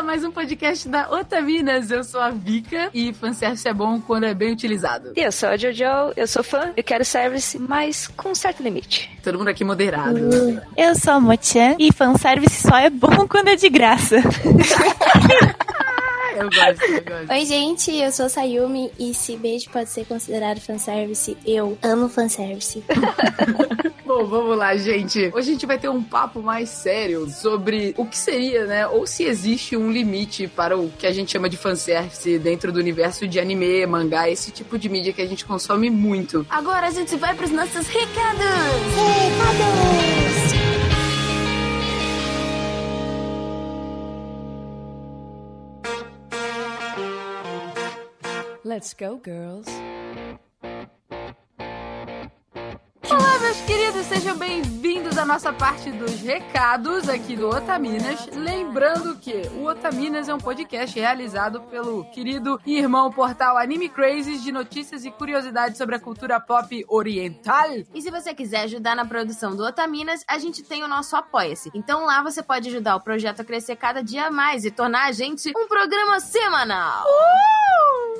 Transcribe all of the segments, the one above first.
a mais um podcast da Otaminas. Eu sou a Vika e fanservice é bom quando é bem utilizado. E eu sou a Jojo, eu sou fã, eu quero service, mas com um certo limite. Todo mundo aqui moderado. Uh, eu sou a Mochan e fanservice só é bom quando é de graça. Eu gosto, eu gosto. Oi, gente, eu sou a Sayumi e se beijo pode ser considerado fanservice, eu amo fanservice. Bom, vamos lá, gente. Hoje a gente vai ter um papo mais sério sobre o que seria, né? Ou se existe um limite para o que a gente chama de fanservice dentro do universo de anime, mangá, esse tipo de mídia que a gente consome muito. Agora a gente vai para os nossos recados! Recados! Let's go, girls. Olá, meus queridos, sejam bem-vindos à nossa parte dos recados aqui do Otaminas. Lembrando que o Otaminas é um podcast realizado pelo querido e irmão portal Anime Crazes de notícias e curiosidades sobre a cultura pop oriental. E se você quiser ajudar na produção do Otaminas, a gente tem o nosso Apoia-se. Então lá você pode ajudar o projeto a crescer cada dia mais e tornar a gente um programa semanal.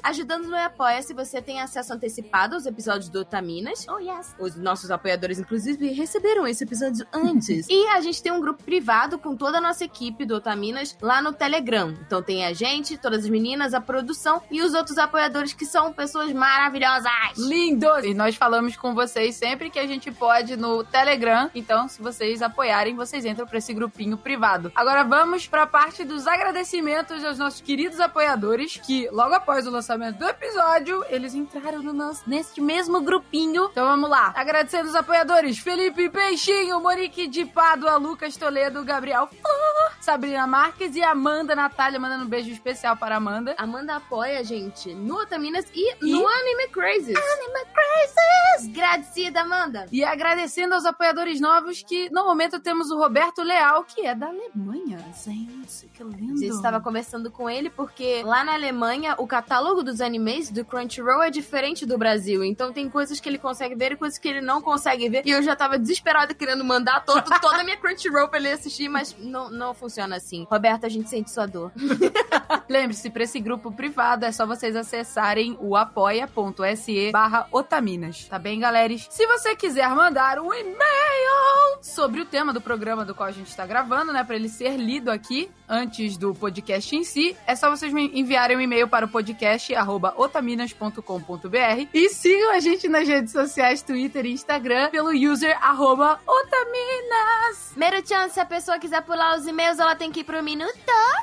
Ajudando no Apoia-se, você tem acesso antecipado aos episódios do Otaminas. Oh, yes! Os nossos apoiadores, inclusive, receberam esse episódio antes. e a gente tem um grupo privado com toda a nossa equipe do Otaminas lá no Telegram. Então tem a gente, todas as meninas, a produção e os outros apoiadores que são pessoas maravilhosas. Lindos! E nós falamos com vocês sempre que a gente pode no Telegram. Então, se vocês apoiarem, vocês entram para esse grupinho privado. Agora vamos para a parte dos agradecimentos aos nossos queridos apoiadores que logo após o lançamento do episódio, eles entraram no nosso neste mesmo grupinho. Então vamos lá. Agradecendo os apoiadores: Felipe Peixinho, Monique de Pádua, Lucas Toledo, Gabriel Flor, Sabrina Marques e Amanda Natália, mandando um beijo especial para Amanda. Amanda apoia a gente no Otaminas e, E? no Anime Crazes. Anime Crazes! Agradecida, Amanda. E agradecendo aos apoiadores novos que no momento temos o Roberto Leal, que é da Alemanha. Gente, que lindo. A gente estava conversando com ele porque lá na Alemanha o catálogo dos animes do Crunchyroll é diferente do Brasil. Então tem coisas que ele consegue ver e coisas que ele não consegue ver. E eu já tava desesperada querendo mandar todo, toda a minha Crunchyroll pra ele assistir, mas não, não funciona assim. Roberto, a gente sente sua dor. Lembre-se, para esse grupo privado é só vocês acessarem o apoia.se barra otaminas, tá bem, galera? Se você quiser mandar um e-mail sobre o tema do programa do qual a gente tá gravando, né, para ele ser lido aqui antes do podcast em si, é só vocês me enviarem um e-mail para o podcast otaminas.com.br e sigam a gente nas redes sociais, Twitter e Instagram pelo user arroba otaminas. Meruchan, se a pessoa quiser pular os e-mails, ela tem que ir pro minuto.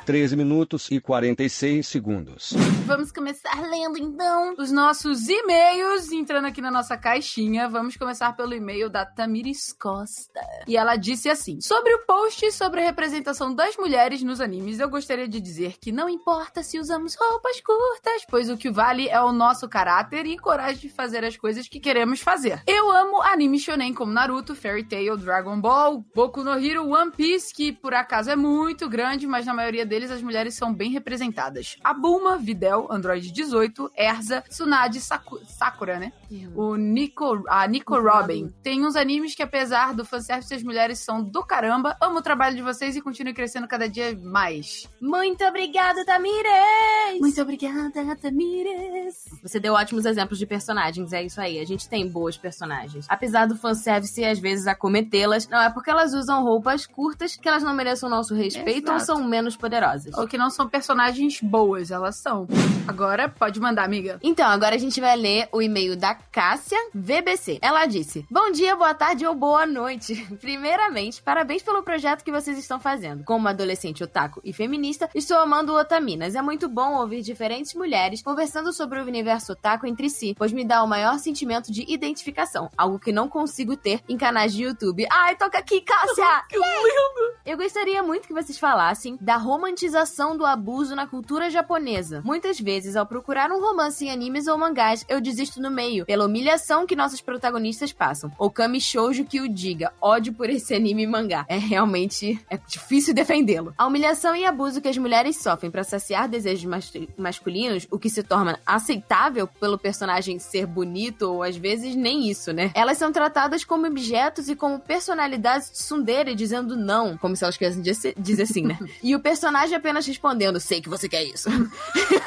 13 minutos e 46 segundos. Vamos começar lendo então os nossos e-mails, entrando aqui na nossa caixinha. Vamos começar pelo e-mail da Tamiris Costa. E ela disse assim: Sobre o post sobre a representação das mulheres nos animes, eu gostaria de dizer que não importa se usamos roupas curtas, pois o que vale é o nosso caráter e coragem de fazer as coisas que queremos fazer. Eu amo anime shonen como Naruto, Fairy Tail, Dragon Ball, Boku no Hero, One Piece, que por acaso é muito grande, mas na maioria deles as mulheres são bem representadas. A Bulma, Videl, Android 18, Erza, Tsunade, Saku- Sakura, né? O Nico, a Nico Robin. Tem uns animes que, apesar do fanservice, as mulheres são do caramba. Amo o trabalho de vocês e continue crescendo cada dia mais. Muito obrigada, Tamires! Muito obrigada, Tamires. Você deu ótimos exemplos de personagens, é isso aí. A gente tem boas personagens. Apesar do fanservice às vezes acometê-las, não é porque elas usam roupas curtas que elas não mereçam nosso respeito ou Exato. são menos poderosas. Ou que não são personagens boas, elas são. Agora, pode mandar, amiga. Então, agora a gente vai ler o e-mail da Cássia VBC. Ela disse: Bom dia, boa tarde ou boa noite. Primeiramente, parabéns pelo projeto que vocês estão fazendo. Como adolescente otaku e feminista, estou amando o Otaminas. É muito bom ouvir diferentes mulheres conversando sobre o universo otaku entre si, pois me dá o maior sentimento de identificação, algo que não consigo ter em canais de YouTube. Ai, toca aqui, Cássia! Que lindo! Eu gostaria muito que vocês falassem da romantização do abuso na cultura japonesa. Muitas vezes, ao procurar um romance em animes ou mangás, eu desisto no meio, pela humilhação que nossos protagonistas passam. Ou Kami Shoujo que o diga, ódio por esse anime e mangá. É realmente é difícil defendê-lo. A humilhação e abuso que as mulheres sofrem para saciar desejos mas- masculinos, o que se torna aceitável pelo personagem ser bonito ou às vezes nem isso, né? Elas são tratadas como objetos e como personalidades tsundere dizendo não, como se elas quisessem dizer dizer assim, né? e o personagem apenas respondendo, sei que você quer isso.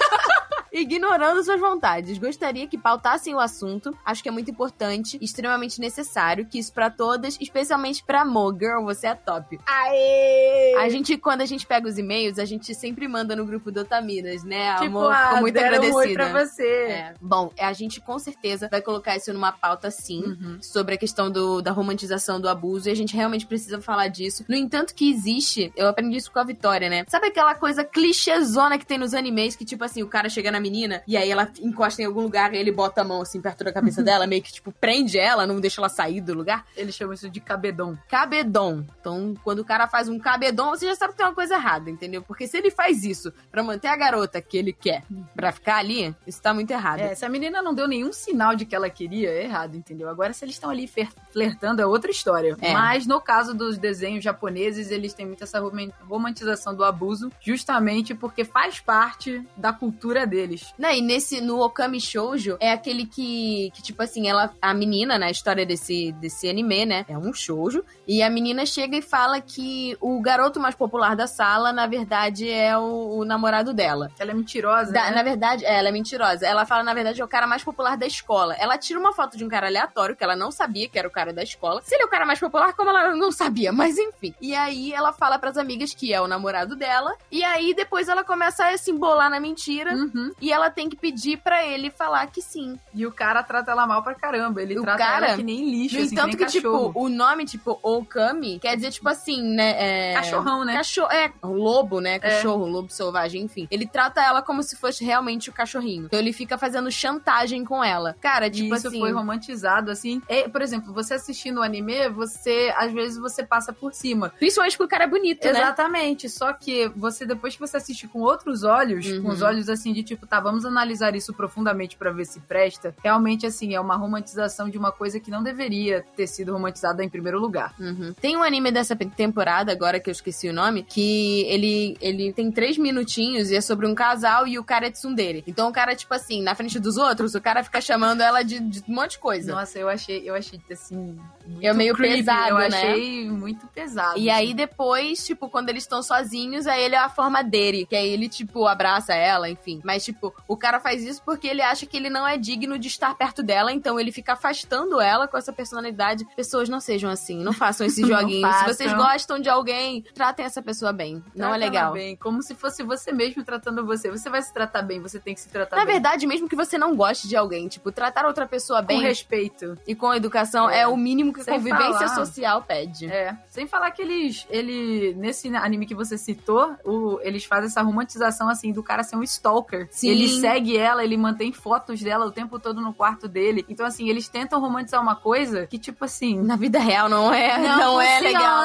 Ignorando suas vontades. Gostaria que pautassem o assunto. Acho que é muito importante, extremamente necessário, que isso pra todas, especialmente pra Mo. Girl, você é top. Aê! A gente, quando a gente pega os e-mails, a gente sempre manda no grupo do Otaminas, né? Tipo, Amor, ah, muito deram um agradecida. pra você. É. Bom, a gente com certeza vai colocar isso numa pauta sim, Uhum. sobre a questão do, da romantização do abuso, e a gente realmente precisa falar disso. No entanto, que existe, eu aprendi isso com a Vitória, né? Sabe aquela coisa clichêzona que tem nos animes, que tipo assim, o cara chega na menina e aí ela encosta em algum lugar e ele bota a mão assim perto da cabeça dela, meio que tipo prende ela, não deixa ela sair do lugar? Eles chamam isso de cabedon. Cabedon. Então, quando o cara faz um cabedon, você já sabe que tem uma coisa errada, entendeu? Porque se ele faz isso pra manter a garota que ele quer pra ficar ali, isso tá muito errado. É, se a menina não deu nenhum sinal de que ela queria, é errado, entendeu? Agora, se eles estão ali flertando, é outra história. É. Mas no caso dos desenhos japoneses, eles têm muito essa roman- romantização do abuso, justamente porque faz parte da cultura deles. Né, e nesse, no Okami Shoujo, é aquele que, que, tipo assim, ela, a menina, na história desse, desse anime, né, é um shoujo, e a menina chega e fala que o garoto mais popular da sala, na verdade, é o, o namorado dela. Ela é mentirosa, Da- né? Na verdade, é, ela é mentirosa. Ela fala, na verdade, é o cara mais popular da escola. Ela tira uma foto de um cara aleatório, que ela não sabia que era o cara da escola. Se ele é o cara mais popular, como ela não sabia, mas enfim. E aí ela fala pras amigas que é o namorado dela. E aí depois ela começa a se embolar na mentira. Uhum. E ela tem que pedir pra ele falar que sim. E o cara trata ela mal pra caramba. Ele O trata cara- ela que nem lixo, assim, entanto que, que, tipo, o nome, tipo, Okami, quer dizer, tipo assim, né? É... Cachorrão, né? Cachorro, é, lobo, né? Cachorro, lobo selvagem, enfim. Ele trata ela como se fosse realmente o cachorrinho. Então ele fica fazendo chantagem com ela. Cara, tipo isso assim. foi romantizado, assim. É, por exemplo, você assistindo o anime, você, às vezes, você passa por cima. Principalmente porque o cara é bonito, né? Exatamente. Só que você, depois que você assiste com outros olhos, Uhum. com os olhos assim de tipo, tá, vamos analisar isso profundamente pra ver se presta. Realmente, assim, é uma romantização de uma coisa que não deveria ter sido romantizada em primeiro lugar. Uhum. Tem um anime dessa temporada, agora que eu esqueci o nome, que ele, ele tem três minutinhos e é sobre um casal e o cara é tsundere. Então o cara, tipo assim, na frente dos outros, o cara fica chamando ela de, de um monte de coisa. Nossa, eu achei, eu achei assim. Muito É meio creepy. pesado, Eu né? achei muito pesado. E aí depois, tipo, quando eles estão sozinhos, aí ele é a forma dele. Que aí ele, tipo, abraça ela, enfim. Mas, tipo, o cara faz isso porque ele acha que ele não é digno de estar perto dela, então ele fica afastando ela com essa personalidade. Pessoas não sejam assim, não façam esses Não joguinhos. Se façam. vocês gostam de alguém, tratem essa pessoa bem. Não Trata é legal. Bem, como se fosse você mesmo tratando você. Você vai se tratar bem, você tem que se tratar Na bem. verdade, mesmo que você não goste de alguém, tipo, tratar outra pessoa com bem respeito. e com educação é, É. o mínimo que a convivência falar. social pede. É, sem falar que eles, ele, nesse anime que você citou, o, eles fazem essa romantização, assim, do cara ser um stalker. Sim. Ele segue ela, ele mantém fotos dela o tempo todo no quarto dele. Então, assim, eles tentam romantizar uma coisa que, tipo assim... Na vida real não é, não, é legal.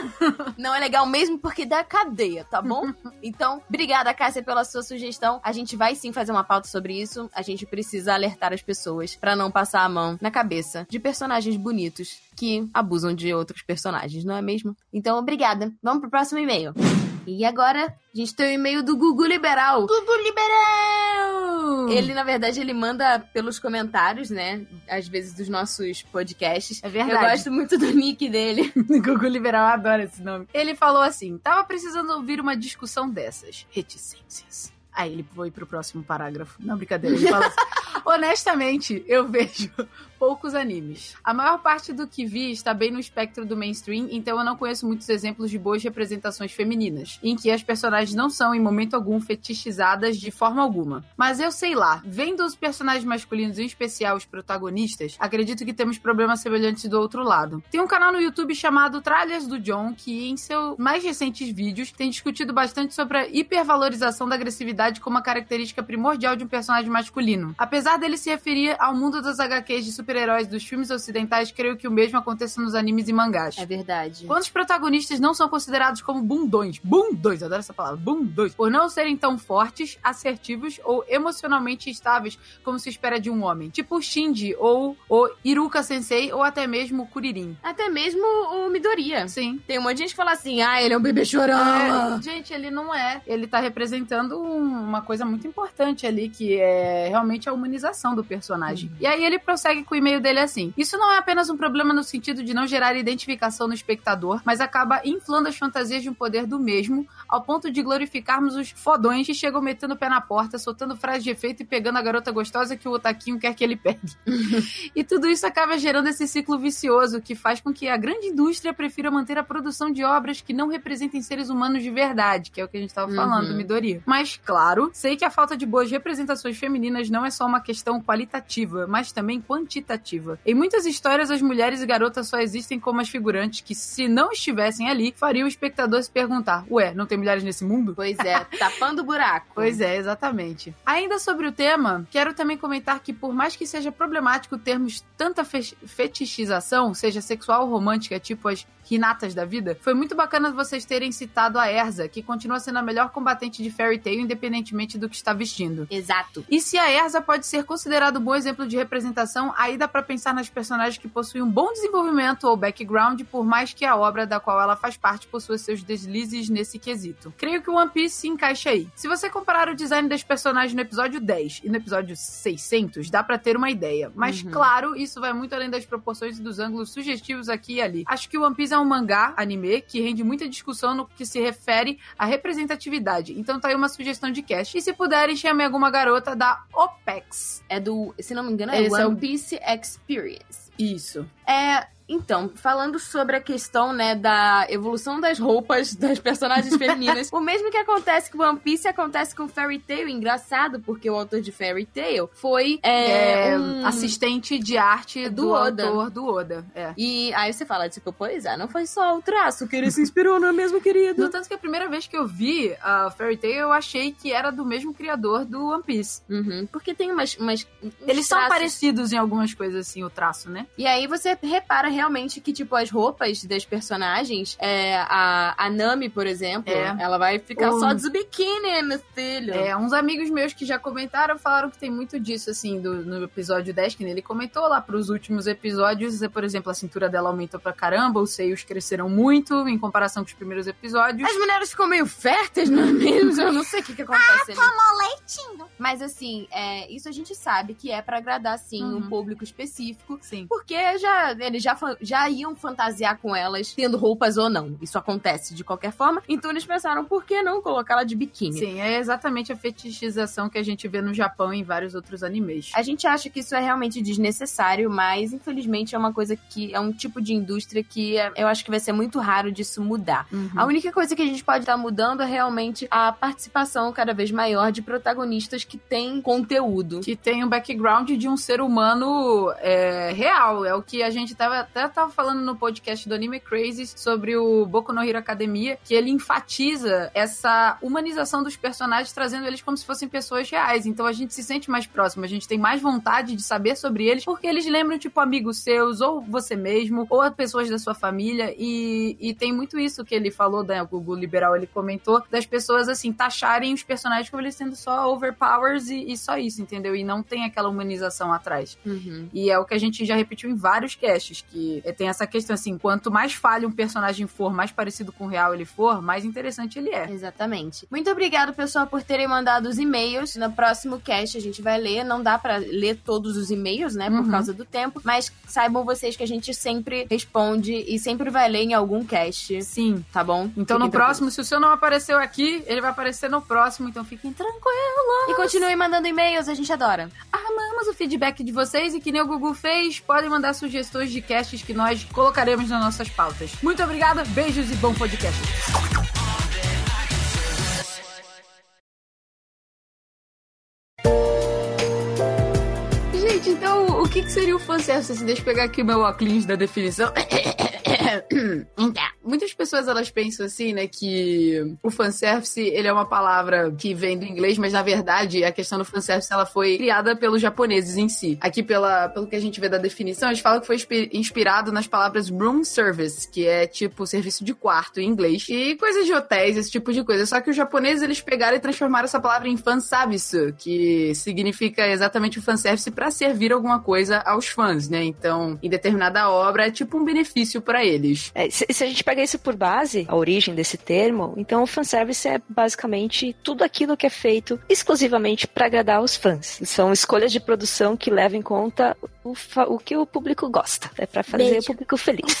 Não é legal mesmo porque dá cadeia, tá bom? então, obrigada, Cássia, pela sua sugestão. A gente vai sim fazer uma pauta sobre isso. A gente precisa alertar as pessoas pra não passar a mão na cabeça de personagens bonitos que abusam de outros personagens, não é mesmo? Então, obrigada. Vamos pro próximo e-mail. E agora, a gente tem o e-mail do Gugu Liberal. Tudo liberal! Ele, na verdade, ele manda pelos comentários, né? Às vezes dos nossos podcasts. É Eu verdade. gosto muito do nick dele. Gugu Liberal, eu adoro esse nome. Ele falou assim: tava precisando ouvir uma discussão dessas. Reticências. Aí ele foi pro próximo parágrafo. Não, brincadeira. Ele fala assim: honestamente, eu vejo poucos animes. A maior parte do que vi está bem no espectro do mainstream, então eu não conheço muitos exemplos de boas representações femininas, em que as personagens não são, em momento algum, fetichizadas de forma alguma. Mas eu sei lá, vendo os personagens masculinos, em especial os protagonistas, acredito que temos problemas semelhantes do outro lado. Tem um canal no YouTube chamado Tralhas do John, que em seus mais recentes vídeos tem discutido bastante sobre a hipervalorização da agressividade como uma característica primordial de um personagem masculino. Apesar dele se referir ao mundo das HQs de super-heróis dos filmes ocidentais, creio que o mesmo aconteça nos animes e mangás. É verdade. Quando os protagonistas não são considerados como bundões, bundões, adoro essa palavra, bundões, por não serem tão fortes, assertivos ou emocionalmente estáveis como se espera de um homem, tipo o Shinji ou o Iruka Sensei ou até mesmo o Kuririn. Até mesmo o Midoriya. Sim. Tem um monte de gente que fala assim, ah, ele é um bebê chorão. É, gente, ele não é. Ele tá representando um- uma coisa muito importante ali, que é realmente a humanização do personagem. E aí ele prossegue com e-mail dele assim: Isso não é apenas um problema no sentido de não gerar identificação no espectador, mas acaba inflando as fantasias de um poder do mesmo, ao ponto de glorificarmos os fodões que chegam metendo o pé na porta, soltando frases de efeito e pegando a garota gostosa que o Otaquinho quer que ele pegue. e tudo isso acaba gerando esse ciclo vicioso que faz com que a grande indústria prefira manter a produção de obras que não representem seres humanos de verdade, que é o que a gente estava falando do Midoriya. Mas, claro, sei que a falta de boas representações femininas não é só uma questão qualitativa, mas também quantitativa. Em muitas histórias, as mulheres e garotas só existem como as figurantes que, se não estivessem ali, fariam o espectador se perguntar: Ué, não tem mulheres nesse mundo? Pois é, tapando o buraco. Pois é, exatamente. Ainda sobre o tema, quero também comentar que, por mais que seja problemático termos tanta fe- fetichização, seja sexual ou romântica, tipo as Rinatas da vida, foi muito bacana vocês terem citado a Erza, que continua sendo a melhor combatente de Fairy Tail, independentemente do que está vestindo. Exato. E se a Erza pode ser considerado um bom exemplo de representação, aí dá pra pensar nas personagens que possuem um bom desenvolvimento ou background, por mais que a obra da qual ela faz parte possua seus deslizes nesse quesito. Creio que o One Piece se encaixa aí. Se você comparar o design das personagens no episódio 10 e no episódio 600, dá pra ter uma ideia. Mas, claro, isso vai muito além das proporções e dos ângulos sugestivos aqui e ali. Acho que o One Piece é um mangá, anime, que rende muita discussão no que se refere à representatividade. Então tá aí uma sugestão de cast. E se puderem, chamem alguma garota da OPEX. É do, se não me engano, é Esse é One o- Piece Experience. Isso. É, então, falando sobre a questão, né, da evolução das roupas das personagens femininas, o mesmo que acontece com One Piece acontece com Fairy Tail, engraçado, porque o autor de Fairy Tail foi é, É, um... assistente de arte Do do, Oda. autor do Oda. É. E aí você fala, tipo, pois é, não foi só o traço que ele se inspirou, não é mesmo, querido? No tanto que a primeira vez que eu vi a Fairy Tail, eu achei que era do mesmo criador do One Piece. Uhum, porque tem umas... umas Eles são traços- parecidos em algumas coisas, assim, o traço, né? E aí você repara realmente que, tipo, as roupas das personagens, é, a, a Nami, por exemplo, É. ela vai ficar O- só de biquíni, meu filho. É, uns amigos meus que já comentaram falaram que tem muito disso, assim, do, no episódio 10, que ele comentou lá pros últimos episódios. é, Por exemplo, a cintura dela aumentou pra caramba, os seios cresceram muito em comparação com os primeiros episódios. As mulheres ficam meio férteis, não é mesmo? Eu não sei o que, que acontece ali. Moletinho. Mas assim, é, isso a gente sabe que é pra agradar, sim, um Uhum. público específico. Sim. Porque já, eles já, já iam fantasiar com elas, tendo roupas ou não. Isso acontece de qualquer forma. Então eles pensaram, por que não colocá-la de biquíni? Sim, é exatamente a fetichização que a gente vê no Japão e em vários outros animes. A gente acha que isso é realmente desnecessário, mas infelizmente é uma coisa que é um tipo de indústria que é- eu acho que vai ser muito raro disso mudar. Uhum. A única coisa que a gente pode estar mudando é realmente a participação cada vez maior de protagonistas que têm conteúdo. que tem um background de um ser humano é, real. É o que a gente tava, até tava falando no podcast do Anime Crazy sobre o Boku no Hero Academia, que ele enfatiza essa humanização dos personagens, trazendo eles como se fossem pessoas reais. Então a gente se sente mais próximo, a gente tem mais vontade de saber sobre eles, porque eles lembram, tipo, amigos seus, ou você mesmo, ou pessoas da sua família. E, e tem muito isso que ele falou, né? O Google Liberal ele comentou, das pessoas, assim, taxarem os personagens como eles sendo só overpowers e, e só isso, entendeu? E não tem aquela humanização atrás. Uhum. E é o que a gente já repetiu em vários casts, que tem essa questão assim, quanto mais falha um personagem for, mais parecido com o real ele for, mais interessante ele é. Exatamente. Muito obrigado, pessoal, por terem mandado os e-mails. No próximo cast a gente vai ler. Não dá pra ler todos os e-mails, né? Por Uhum. causa do tempo. Mas saibam vocês que a gente sempre responde e sempre vai ler em algum cast. Sim. Tá bom? Então Fiquem no próximo, se o seu não apareceu aqui, ele vai aparecer no próximo, então fiquem tranquilos. E continuem mandando e-mails, a gente adora. Amamos o feedback de vocês e que nem o Google fez, podem mandar sugestões de casts que nós colocaremos nas nossas pautas. Muito obrigada, beijos e bom podcast. Gente, então o que, seria o fanservice? Deixa eu pegar aqui o meu óculos da definição. Então, muitas pessoas elas pensam assim, né, que o fanservice ele é uma palavra que vem do inglês, mas na verdade a questão do fanservice ela foi criada pelos japoneses em si. Aqui, pela, pelo que a gente vê da definição, eles falam que foi inspi- inspirado nas palavras room service, que é tipo serviço de quarto em inglês, e coisas de hotéis, esse tipo de coisa. Só que os japoneses eles pegaram e transformaram essa palavra em fanservice, que significa exatamente o fanservice para servir alguma coisa aos fãs, né? Então, em determinada obra é tipo um benefício para eles. É, se, se a gente pega isso por base, a origem desse termo, então o fanservice é basicamente tudo aquilo que é feito exclusivamente para agradar os fãs. São escolhas de produção que levam em conta o, o que o público gosta. É para fazer Beijo. o público feliz.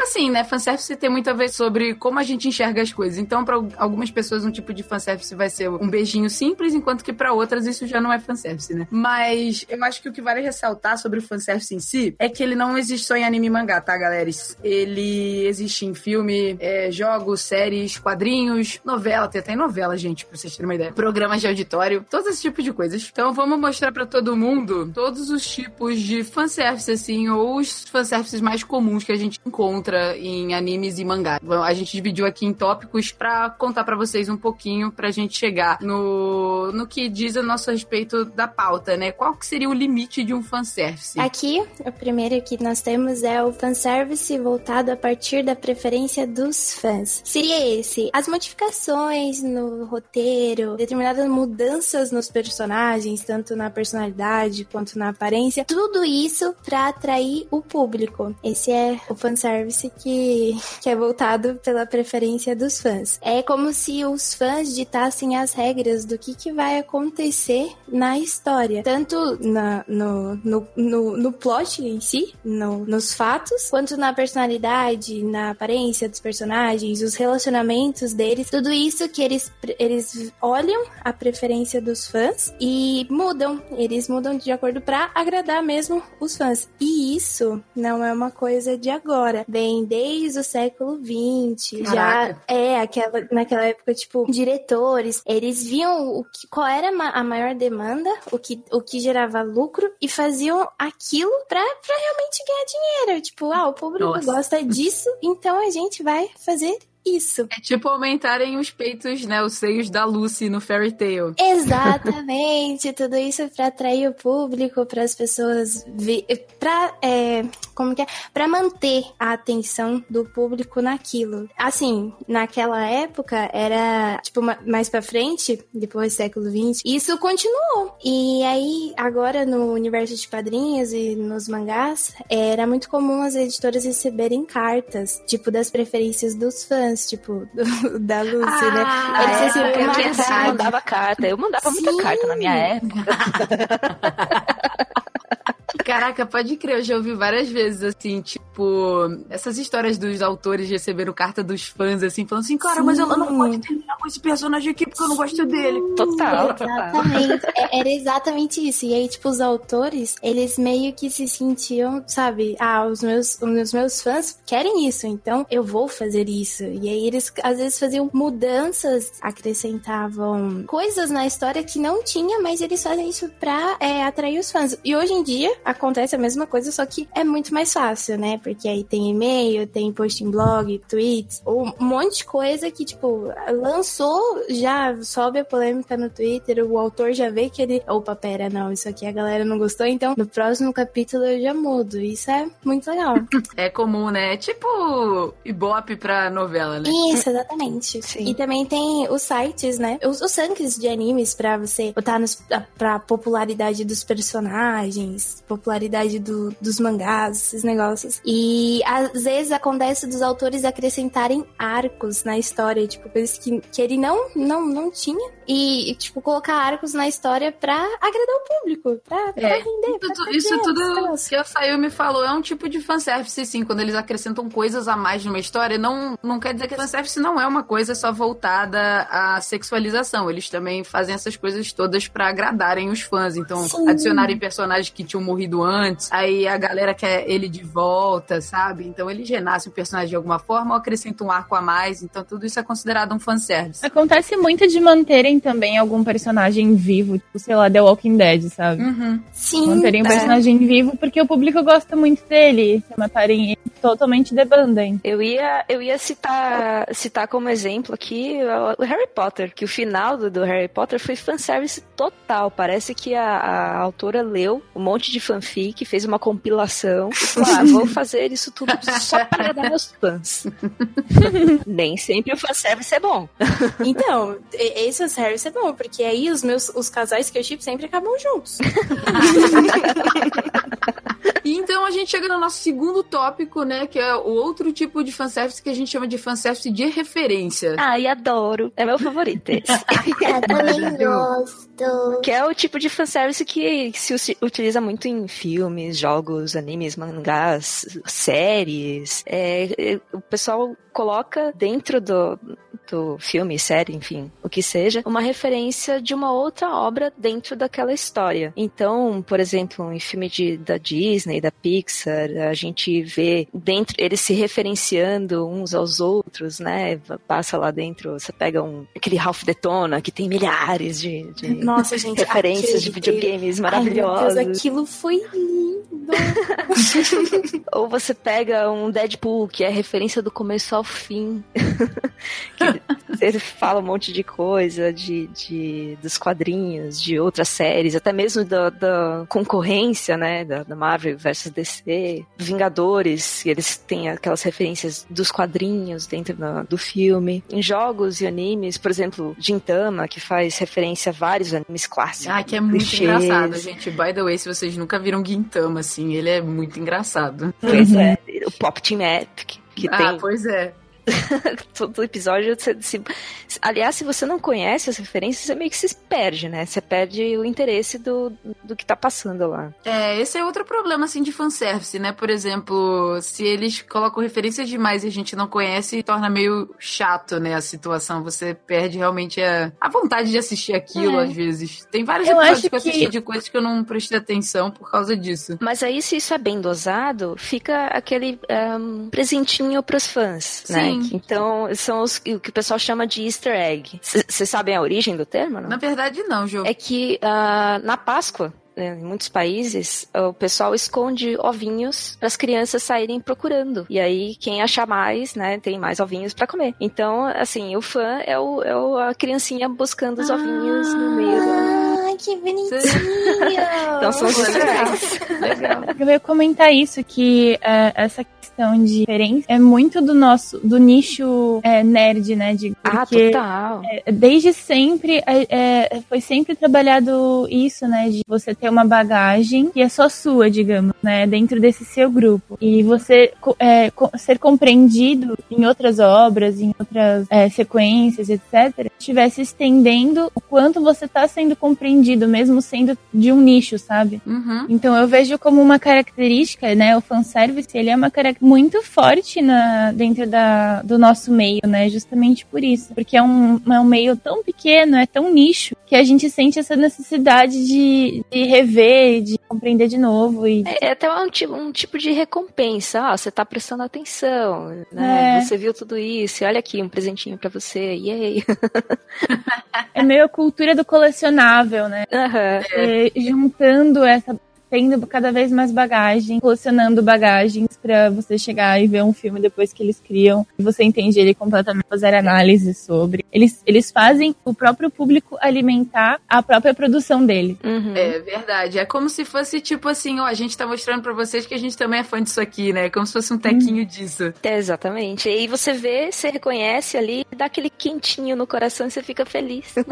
Assim, né? Fanservice tem muito a ver sobre como a gente enxerga as coisas. Então, para algumas pessoas, um tipo de fanservice vai ser um beijinho simples, enquanto que para outras isso já não é fanservice, né? Mas eu acho que o que vale ressaltar sobre o fanservice em si é que ele não existe só em anime e mangá, tá, galera? Ele existe em filme, é, jogos, séries, quadrinhos, novela, tem até novela, gente, pra vocês terem uma ideia. Programas de auditório, todo esse tipo de coisas. Então, vamos mostrar para todo mundo todos os tipos de fanservice, assim, ou os fanservices mais comuns que a gente encontra em animes e mangá. A gente dividiu aqui em tópicos para contar para vocês um pouquinho pra gente chegar no, no que diz a nosso respeito da pauta, né? Qual que seria o limite de um fanservice? Aqui, o primeiro que nós temos é o fanservice voltado a partir da preferência dos fãs. Seria esse, as modificações no roteiro, determinadas mudanças nos personagens, tanto na personalidade quanto na aparência, tudo isso para atrair o público. Esse é o fanservice que, que é voltado pela preferência dos fãs. É como se os fãs ditassem as regras do que, que vai acontecer na história, tanto na, no, no, no, no plot em si, no, nos fatos, quanto na personalidade, na aparência dos personagens, os relacionamentos deles, tudo isso que eles, eles olham a preferência dos fãs e mudam, eles mudam de acordo para agradar mesmo os fãs. E isso não é uma coisa de agora. Vem desde o século XX. Já é aquela, naquela época, tipo, diretores, eles viam o que, qual era a maior demanda, o que, o que gerava lucro e faziam aquilo pra, pra realmente ganhar dinheiro. Tipo, ah, o público Nossa. gosta disso, então a gente vai fazer isso. É tipo aumentarem os peitos, né? Os seios da Lucy no Fairy Tail. Exatamente. Tudo isso para atrair o público, para as pessoas ver. Pra, é, como que é? Pra manter a atenção do público naquilo. Assim, naquela época era, tipo, mais pra frente, depois do século XX, isso continuou. E aí, agora no universo de quadrinhos e nos mangás, era muito comum as editoras receberem cartas, tipo, das preferências dos fãs tipo, do, da Lucy, né? ah, né? Eles é, eu assim, mandava carta. Eu mandava Sim. muita carta na minha época. Caraca, pode crer, eu já ouvi várias vezes, assim, tipo, essas histórias dos autores receberam carta dos fãs, assim, falando assim, cara, Sim. mas eu não posso terminar com esse personagem aqui porque eu não gosto dele. Total, Exatamente. É, era exatamente isso. E aí, tipo, os autores, eles meio que se sentiam, sabe, ah, os meus, os meus fãs querem isso, então eu vou fazer isso. E aí eles, às vezes, faziam mudanças, acrescentavam coisas na história que não tinha, mas eles fazem isso pra é, atrair os fãs. E hoje em dia, acontece a mesma coisa, só que é muito mais fácil, né? Porque aí tem e-mail, tem post em blog, tweets, um monte de coisa que, tipo, lançou, já sobe a polêmica no Twitter, o autor já vê que ele. Opa, pera, não, isso aqui a galera não gostou, então no próximo capítulo eu já mudo. Isso é muito legal. É comum, né? É tipo Ibope pra novela, né? Isso, exatamente. Sim. E também tem os sites, né? Os, os rankings de animes pra você botar nos, pra popularidade dos personagens, popularidade do, dos mangás, esses negócios. E às vezes acontece dos autores acrescentarem arcos na história, tipo, coisas que, que ele não, não, não tinha. E, tipo, colocar arcos na história pra agradar o público, pra, pra é, render. Pra isso tudo que a Sayumi falou é um tipo de fanservice, sim. Quando eles acrescentam coisas a mais numa história, não, não quer dizer que fanservice não é uma coisa só voltada à sexualização. Eles também fazem essas coisas todas para agradarem os fãs. Então, sim. adicionarem personagens que tinham morrido morrido antes, aí a galera quer ele de volta, sabe? Então ele renasce o personagem de alguma forma ou acrescenta um arco a mais, então tudo isso é considerado um fanservice. Acontece muito de manterem também algum personagem vivo, tipo, sei lá, The Walking Dead, sabe? Uhum. Sim. Manterem um é. personagem vivo porque o público gosta muito dele, se matarem ele totalmente debandem. Eu ia, eu ia citar, citar como exemplo aqui o Harry Potter, que o final do, do Harry Potter foi fanservice total. Parece que a, a autora leu um monte de fanfic, fez uma compilação e falou: ah, vou fazer isso tudo só para agradar meus fãs. Nem sempre o fanservice é bom. então, esse fanservice é bom, porque aí os meus os casais que eu chip sempre acabam juntos. E então a gente chega no nosso segundo tópico, né? Que é o outro tipo de fanservice que a gente chama de fanservice de referência. Ai, adoro. É meu favorito esse. Também gosto. Que é o tipo de fanservice que, que se utiliza muito em filmes, jogos, animes, mangás, séries. É, é, o pessoal coloca dentro do, do filme, série, enfim, o que seja, uma referência de uma outra obra dentro daquela história. Então, por exemplo, em filme de, da Disney, da Pixar, a gente vê dentro eles se referenciando uns aos outros, né? Passa lá dentro, você pega um aquele Ralph Detona que tem milhares de, de Nossa, gente, referências de videogames Ai, meu maravilhosos. Deus, aquilo foi lindo. Ou você pega um Deadpool, que é referência do começo ao fim. ele fala um monte de coisa de, de, dos quadrinhos, de outras séries, até mesmo da, da concorrência, né? Da, da Marvel versus DC. Vingadores, que eles têm aquelas referências dos quadrinhos dentro da- do filme. Em jogos e animes, por exemplo, Gintama, que faz referência a vários animes clássicos. Ah, que é muito clichês. engraçado, gente. By the way, se vocês nunca viram Gintama, assim, ele é muito engraçado. Pois é, o Pop Team Epic, que ah, tem pois é. todo episódio. Você, se- aliás, se você não conhece as referências, você meio que se perde, né? Você perde o interesse do, do que tá passando lá. É, esse é outro problema, assim, de fanservice, né? Por exemplo, se eles colocam referências demais e a gente não conhece, torna meio chato, né, a situação. Você perde realmente a, a vontade de assistir aquilo, É. às vezes. Tem vários Eu episódios que eu assisti que- de coisas que eu não prestei atenção por causa disso. Mas aí, se isso é bem dosado, fica aquele ahn, presentinho pros fãs, né? Sim. Então, são os, o que o pessoal chama de easter egg. Vocês sabem a origem do termo, não? Na verdade, não, Jô. É que ah, na Páscoa, né, em muitos países, o pessoal esconde ovinhos para as crianças saírem procurando. E aí, quem achar mais, né, tem mais ovinhos para comer. Então, assim, o fã é, o, é a criancinha buscando os ovinhos no meio do. Ai, que bonitinho. Então, são os easter legal. Eu ia comentar isso, que é, essa questão de diferença é muito do nosso, do nicho é, nerd, né? De, Ah, porque total. é, desde sempre, é, é, foi sempre trabalhado isso, né? De você ter uma bagagem que é só sua, digamos, né? Dentro desse seu grupo. E você é, ser compreendido em outras obras, em outras é, sequências, etc., estivesse estendendo o quanto você está sendo compreendido, mesmo sendo de um nicho, sabe? Uhum. Então eu vejo como uma característica, né? O fanservice, ele é uma característica muito forte na, dentro da, do nosso meio, né? Justamente por isso. Porque é um, é um meio tão pequeno, é tão nicho, que a gente sente essa necessidade de, de rever, de compreender de novo. E É é até um tipo, um tipo de recompensa. Ah, você tá prestando atenção, né? É. Você viu tudo isso. Olha aqui, um presentinho pra você. Yay! é meio a cultura do colecionável, né? Aham. É, juntando essa. Tendo cada vez mais bagagem, colecionando bagagens pra você chegar e ver um filme depois que eles criam e você entende ele completamente, fazer análise sobre. Eles, eles fazem o próprio público alimentar a própria produção dele. Uhum. É verdade. É como se fosse tipo assim, ó, a gente tá mostrando pra vocês que a gente também é fã disso aqui, né? Como se fosse um tequinho disso. É, exatamente. E aí você vê, você reconhece ali, dá aquele quentinho no coração e você fica feliz.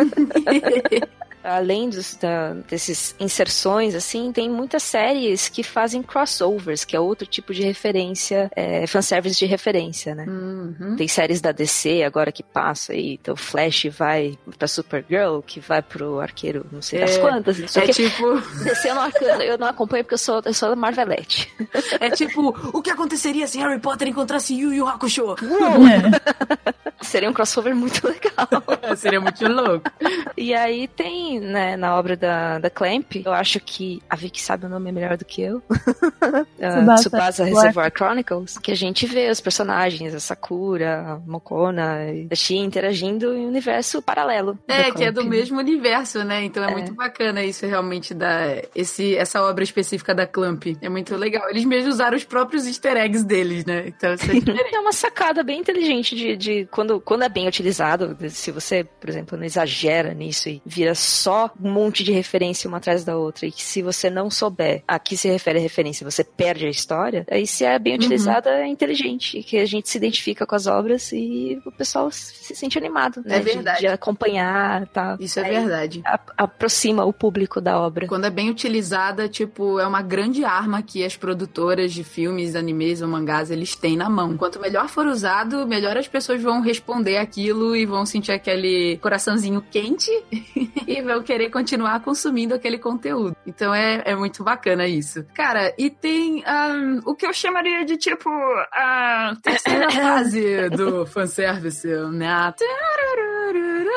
Além dos, da, desses inserções, assim, tem muitas séries que fazem crossovers, que é outro tipo de referência, é, fanservice de referência, né? Uhum. Tem séries da DC agora que passa aí, então Flash vai pra Supergirl, que vai pro Arqueiro, não sei das É, quantas. Só É que tipo, DC eu não, eu não acompanho porque eu sou, eu sou da Marvelette. é tipo, o que aconteceria se Harry Potter encontrasse Yu Yu Hakusho? Seria um crossover muito legal. Seria muito louco. E aí tem, né, na obra da, da Clamp, eu acho que a Vicky sabe o nome melhor do que eu. Ah, Tsubasa Tsubasa Reservoir Chronicles, que a gente vê os personagens, a Sakura, a Mokona e a Shi interagindo em um universo paralelo. É, que é do Clamp. mesmo universo, né? Então é, É. muito bacana isso realmente da esse essa obra específica da Clamp. É muito legal. Eles mesmos usaram os próprios easter eggs deles, né? Então isso é. É uma sacada bem inteligente de, de quando, quando é bem utilizado, se você, por exemplo, não exagera nisso e vira só um monte de referência uma atrás da outra, e que se você não souber a que se refere a referência, você perde a história, aí se é bem utilizada, é inteligente, que a gente se identifica com as obras e o pessoal se sente animado, né? É de- verdade. De, acompanhar, tá? Isso é Aí verdade. a- aproxima o público da obra. Quando é bem utilizada, tipo, é uma grande arma que as produtoras de filmes, animes ou mangás, eles têm na mão. Quanto melhor for usado, melhor as pessoas vão responder aquilo e vão sentir aquele coraçãozinho quente e vão querer continuar consumindo aquele conteúdo. Então é, é muito bacana isso. Cara, e tem ahn, o que eu chamaria de, tipo, a terceira fase do fanservice, né?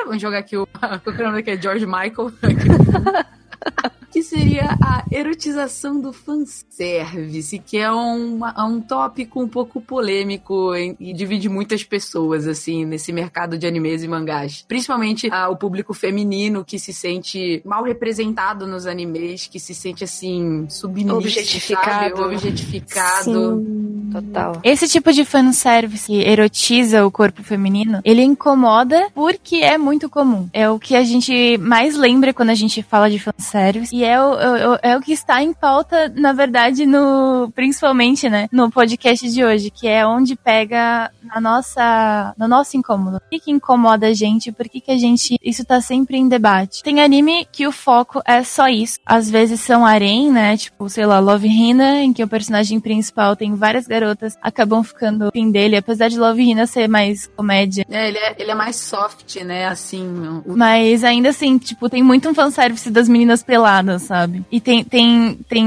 Vamos jogar aqui o... Qual que é o nome daqui? É George Michael. que seria a erotização do fanservice, que é um, é um tópico um pouco polêmico e, e divide muitas pessoas, assim, nesse mercado de animes e mangás. Principalmente ah, o público feminino que se sente mal representado nos animes, que se sente, assim, submisso, Objetificado. sabe? Objetificado. Sim. Total. Esse tipo de fanservice que erotiza o corpo feminino, ele incomoda porque é muito comum. É o que a gente mais lembra quando a gente fala de fanservice. E é o, é o- é o que está em pauta, na verdade, no principalmente, né, no podcast de hoje, que é onde pega na nossa, no nosso incômodo. O que, que incomoda a gente? Por que, que a gente. Isso tá sempre em debate. Tem anime que o foco é só isso. Às vezes são harem, né? Tipo, sei lá, Love Hina, em que o personagem principal tem várias garotas, acabam ficando no fim dele, apesar de Love Hina ser mais comédia. É, ele é, ele é mais soft, né? Assim, o- Mas ainda assim, tipo, tem muito um fanservice das meninas peladas, sabe? E tem, tem, tem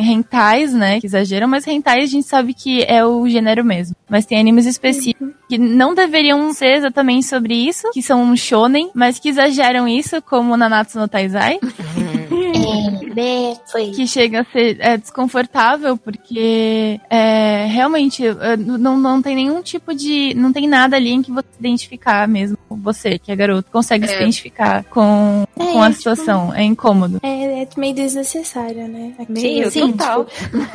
hentais, né, que exageram, mas hentais a gente sabe que é o gênero mesmo. Mas tem animes específicos que não deveriam ser exatamente sobre isso, que são um shonen, mas que exageram isso, como Nanatsu no Taizai, Foi. que chega a ser é, desconfortável, porque é, realmente é, não, não tem nenhum tipo de. Não tem nada ali em que você se identificar mesmo. Você, que é garoto, consegue se É. identificar com, É, com a tipo- situação. É incômodo. É, é meio desnecessário, né? Sim, Assim, total.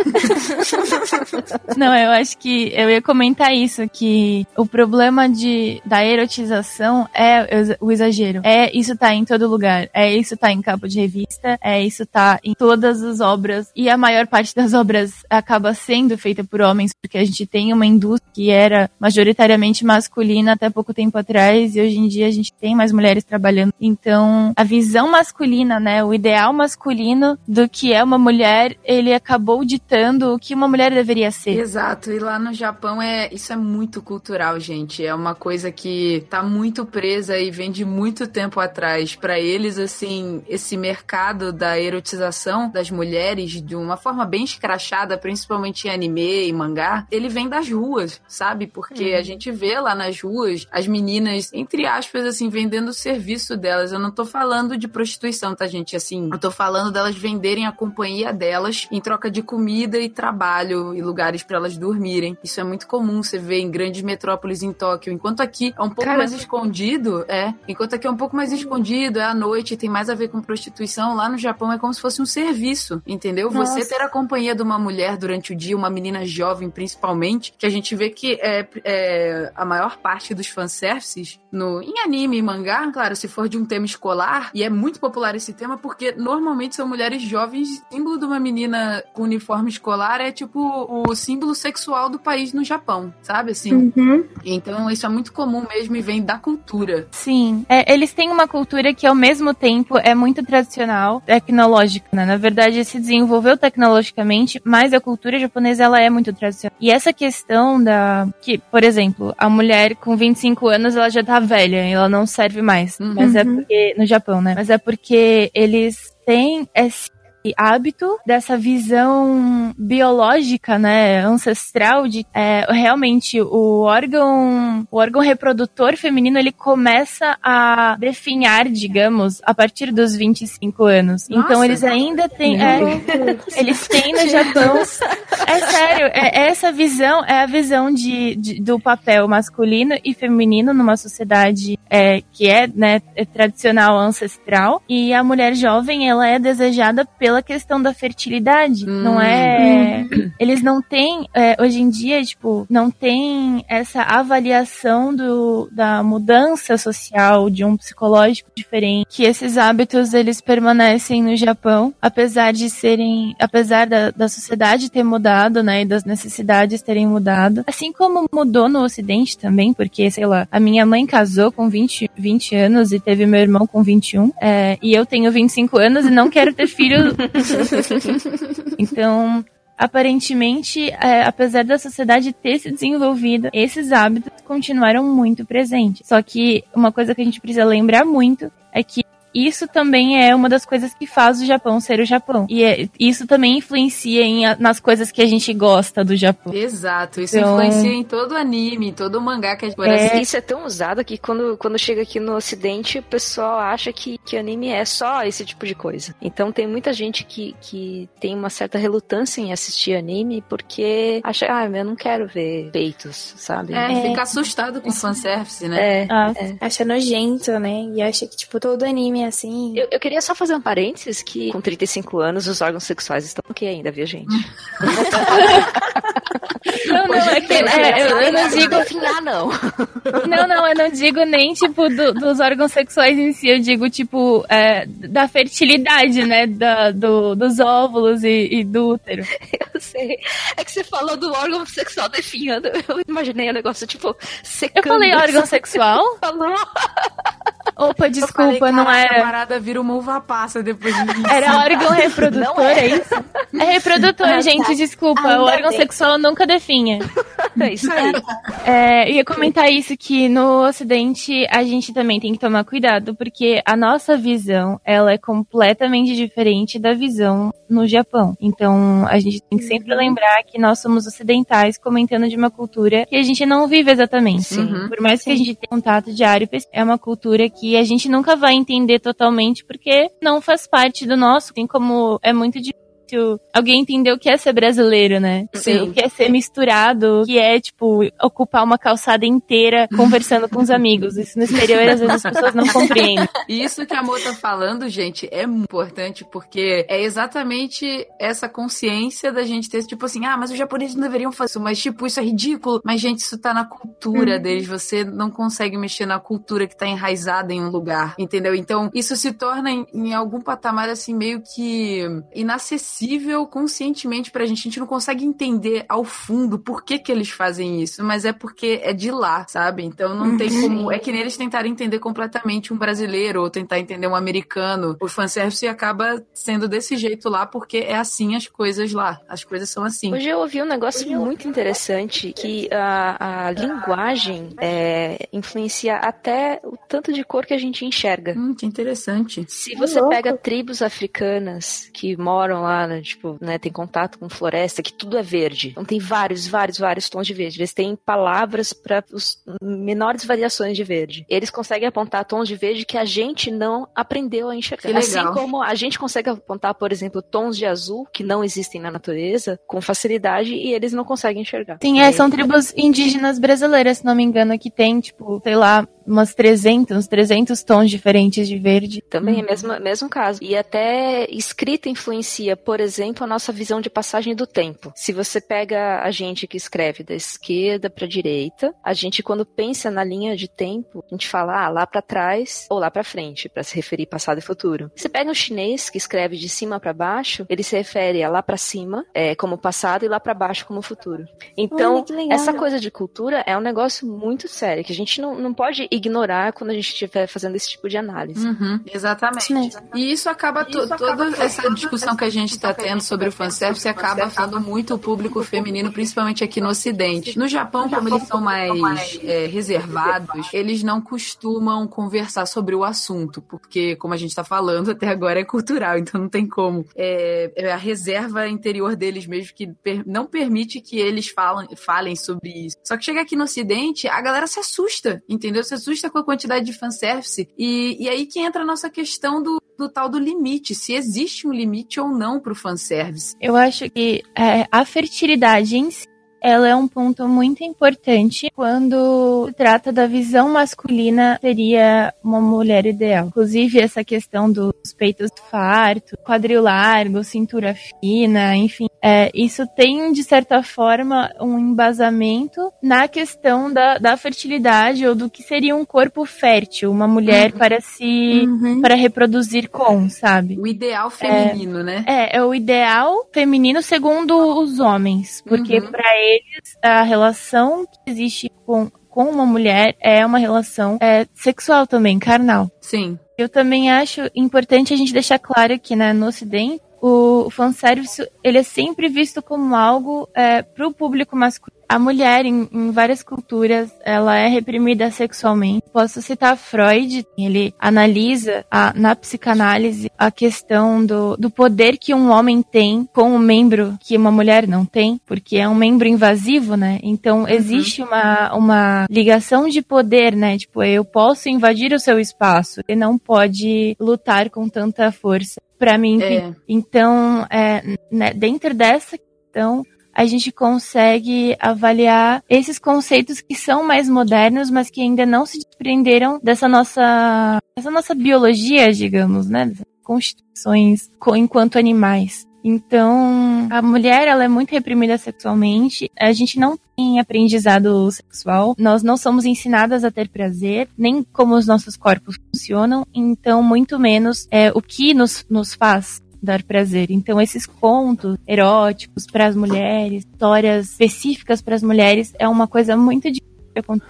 Não, eu acho que eu ia comentar isso, que o problema de, da erotização é o exagero. É isso tá em todo lugar. É isso tá em capa de revista. É isso tá em todas as obras. E a maior parte das obras acaba sendo feita por homens, porque a gente tem uma indústria que era majoritariamente masculina até pouco tempo atrás. E hoje em dia a gente tem mais mulheres trabalhando. Então, a visão masculina, né? O ideal masculino do que é uma mulher, ele acabou ditando o que uma mulher deveria ser. Exato, e lá no Japão é isso é muito cultural, gente. É uma coisa que tá muito presa e vem de muito tempo atrás. Pra eles, assim, esse mercado da erotização das mulheres de uma forma bem escrachada, principalmente em anime e mangá, ele vem das ruas, sabe? Porque a gente vê lá nas ruas as meninas, entre aspas, assim, vendendo o serviço delas. Eu não tô falando de prostituição, tá, gente? Assim, eu tô falando delas venderem a companhia delas em troca de comida e trabalho e lugares pra elas dormirem. Isso é muito comum você ver em grandes metrópoles em Tóquio. Enquanto aqui é um pouco mais escondido, é. Enquanto aqui é um pouco mais escondido, é à noite, tem mais a ver com prostituição. Lá no Japão é como se fosse um serviço, entendeu? Você Nossa. ter a companhia de uma mulher durante o dia, uma menina jovem principalmente, que a gente vê que é, é a maior parte dos fanservices no, em anime e mangá, claro, se for de um tema escolar, e é muito popular esse tema porque normalmente são mulheres jovens. Símbolo de uma menina com uniforme escolar é tipo o símbolo sexual do país no Japão, sabe? Assim. Uhum. Então isso é muito comum mesmo e vem da cultura. Sim, É, eles têm uma cultura que ao mesmo tempo é muito tradicional, tecnológica, né? Na verdade, se desenvolveu tecnologicamente, mas a cultura japonesa ela é muito tradicional. E essa questão da que, por exemplo, a mulher com 25 anos ela já tá velha, ela não serve mais. Uhum. Mas é porque no Japão, né? Mas é porque eles têm esse hábito dessa visão biológica, né, ancestral de é, realmente o órgão, o órgão reprodutor feminino ele começa a definhar, digamos, a partir dos 25 anos. Nossa. Então eles ainda têm, é, eles têm no Japão. É sério, é essa visão é a visão de, de- do papel masculino e feminino numa sociedade é, que é, né, é tradicional, ancestral. E a mulher jovem ela é desejada pela questão da fertilidade. Hum. Não é. Eles não têm, é, hoje em dia, tipo, não tem essa avaliação do, da mudança social de um psicológico diferente. Que esses hábitos eles permanecem no Japão, apesar de serem. Apesar da, da sociedade ter mudado, né? E das necessidades terem mudado. Assim como mudou no Ocidente também, porque, sei lá, a minha mãe casou com 20, 20 anos e teve meu irmão com 21. É, e eu tenho 25 anos e não quero ter filho. então, aparentemente, é, apesar da sociedade ter se desenvolvido, esses hábitos continuaram muito presentes. Só que uma coisa que a gente precisa lembrar muito é que isso também é uma das coisas que faz o Japão ser o Japão. E é- isso também influencia em nas coisas que a gente gosta do Japão. Exato, isso Então- influencia em todo anime, em todo mangá que a gente Mas Isso é tão usado que quando, quando chega aqui no ocidente, o pessoal acha que, que anime é só esse tipo de coisa. Então tem muita gente que, que tem uma certa relutância em assistir anime porque acha, ah, eu não quero ver peitos, sabe? É, É. fica assustado com fanservice, né? É. Ah, Acha nojento, né? E acha que, tipo, todo anime é assim. Eu, eu queria só fazer um parênteses que com 35 anos os órgãos sexuais estão ok ainda, viu, gente? Não, não, é que é, eu, eu não digo. definhar, não. Não, não, eu não digo nem, tipo, do- dos órgãos sexuais em si, eu digo, tipo, é, da fertilidade, né? Da, do, dos óvulos e, e do útero. Eu sei. É que você falou do órgão sexual definhando. Eu imaginei o negócio, tipo, Eu secando. falei órgão sexual? Falou. Opa, desculpa, falei, não "Caraca, era. A parada vira uma uva passa depois de Era órgão reprodutor, é. isso? É reprodutor, Ah, gente, tá. desculpa. Ainda o órgão bem. sexual nunca definha. É isso aí. É, ia comentar isso que no Ocidente a gente também tem que tomar cuidado, porque a nossa visão ela é completamente diferente da visão no Japão. Então a gente tem que sempre lembrar que nós somos ocidentais comentando de uma cultura que a gente não vive exatamente. Uhum. Por mais que a gente tenha contato diário, é uma cultura que a gente nunca vai entender totalmente porque não faz parte do nosso. Tem como é muito difícil alguém entender o que é ser brasileiro, né? Sim. O que é ser misturado, que é, tipo, ocupar uma calçada inteira conversando com os amigos. Isso no exterior, às vezes, as pessoas não compreendem. E Isso que a Mo tá falando, gente, é muito importante porque é exatamente essa consciência da gente ter, tipo assim, ah, mas os japoneses não deveriam fazer isso, mas tipo, isso é ridículo. Mas, gente, isso tá na cultura deles. Você não consegue mexer na cultura que tá enraizada em um lugar, entendeu? Então, isso se torna em, em algum patamar, assim, meio que inacessível conscientemente pra gente. A gente não consegue entender ao fundo por que que eles fazem isso, mas é porque é de lá, sabe? Então não tem como. É que nem eles tentarem entender completamente um brasileiro ou tentar entender um americano. O fanservice acaba sendo desse jeito lá porque é assim as coisas lá. As coisas são assim. Hoje eu ouvi um negócio muito interessante que a, a linguagem é, influencia até o tanto de cor que a gente enxerga. Hum, que interessante. Se você pega tribos africanas que moram lá, né, tipo, né, tem contato com floresta, que tudo é verde. Então tem vários, vários, vários tons de verde. Eles têm palavras para os menores variações de verde. Eles conseguem apontar tons de verde que a gente não aprendeu a enxergar. Que Assim legal. como a gente consegue apontar, por exemplo, tons de azul que não existem na natureza com facilidade e eles não conseguem enxergar. Sim, é, são tribos indígenas brasileiras, se não me engano, que tem, tipo, sei lá, umas 300, uns 300 tons diferentes de verde. Também é mesmo, mesmo caso. E até escrita influencia, por exemplo, a nossa visão de passagem do tempo. Se você pega a gente que escreve da esquerda para direita, a gente quando pensa na linha de tempo, a gente fala ah, lá para trás ou lá para frente, para se referir passado e futuro. Você pega um chinês que escreve de cima para baixo, ele se refere a lá para cima, é, como passado e lá para baixo como futuro. Então, legal. essa coisa de cultura é um negócio muito sério que a gente não, não pode ignorar quando a gente estiver fazendo esse tipo de análise. Uhum, exatamente. Isso. E isso acaba, to- toda essa discussão que a gente está tendo sobre o fanservice acaba afetando muito o público feminino, principalmente aqui no Ocidente. No Japão, como eles são mais é, reservados, eles não costumam conversar sobre o assunto, porque, como a gente está falando, até agora é cultural, então não tem como. É, é a reserva interior deles mesmo que per- não permite que eles falam, falem sobre isso. Só que chega aqui no Ocidente, a galera se assusta, entendeu? Se assusta com a quantidade de fanservice. E, e aí que entra a nossa questão do, do tal do limite, se existe um limite ou não pro fanservice. Eu acho que é, a fertilidade em si ela é um ponto muito importante quando trata da visão masculina seria uma mulher ideal. Inclusive, essa questão dos peitos fartos, quadril largo, cintura fina, enfim, é, isso tem, de certa forma, um embasamento na questão da, da fertilidade ou do que seria um corpo fértil, uma mulher Uhum. para se Uhum. para reproduzir com, sabe? O ideal feminino, né? É, é o ideal feminino segundo os homens, porque Uhum. para eles a relação que existe com, com uma mulher é uma relação é, sexual também, carnal. Sim. Eu também acho importante a gente deixar claro que né, no Ocidente o fanservice ele é sempre visto como algo é, para o público masculino. A mulher, em, em várias culturas, ela é reprimida sexualmente. Posso citar Freud, ele analisa a- na psicanálise a questão do, do poder que um homem tem com um membro que uma mulher não tem, porque é um membro invasivo, né? Então existe uma, uma ligação de poder, né? Tipo, eu posso invadir o seu espaço, você não pode lutar com tanta força para mim. É. Então, é, né, dentro dessa questão, a gente consegue avaliar esses conceitos que são mais modernos, mas que ainda não se desprenderam dessa nossa, dessa nossa biologia, digamos, né? Constituições co- enquanto animais. Então, a mulher, ela é muito reprimida sexualmente. A gente não tem aprendizado sexual. Nós não somos ensinadas a ter prazer, nem como os nossos corpos funcionam. Então, muito menos é, o que nos, nos faz dar prazer. Então, esses contos eróticos para as mulheres, histórias específicas para as mulheres, é uma coisa muito difícil.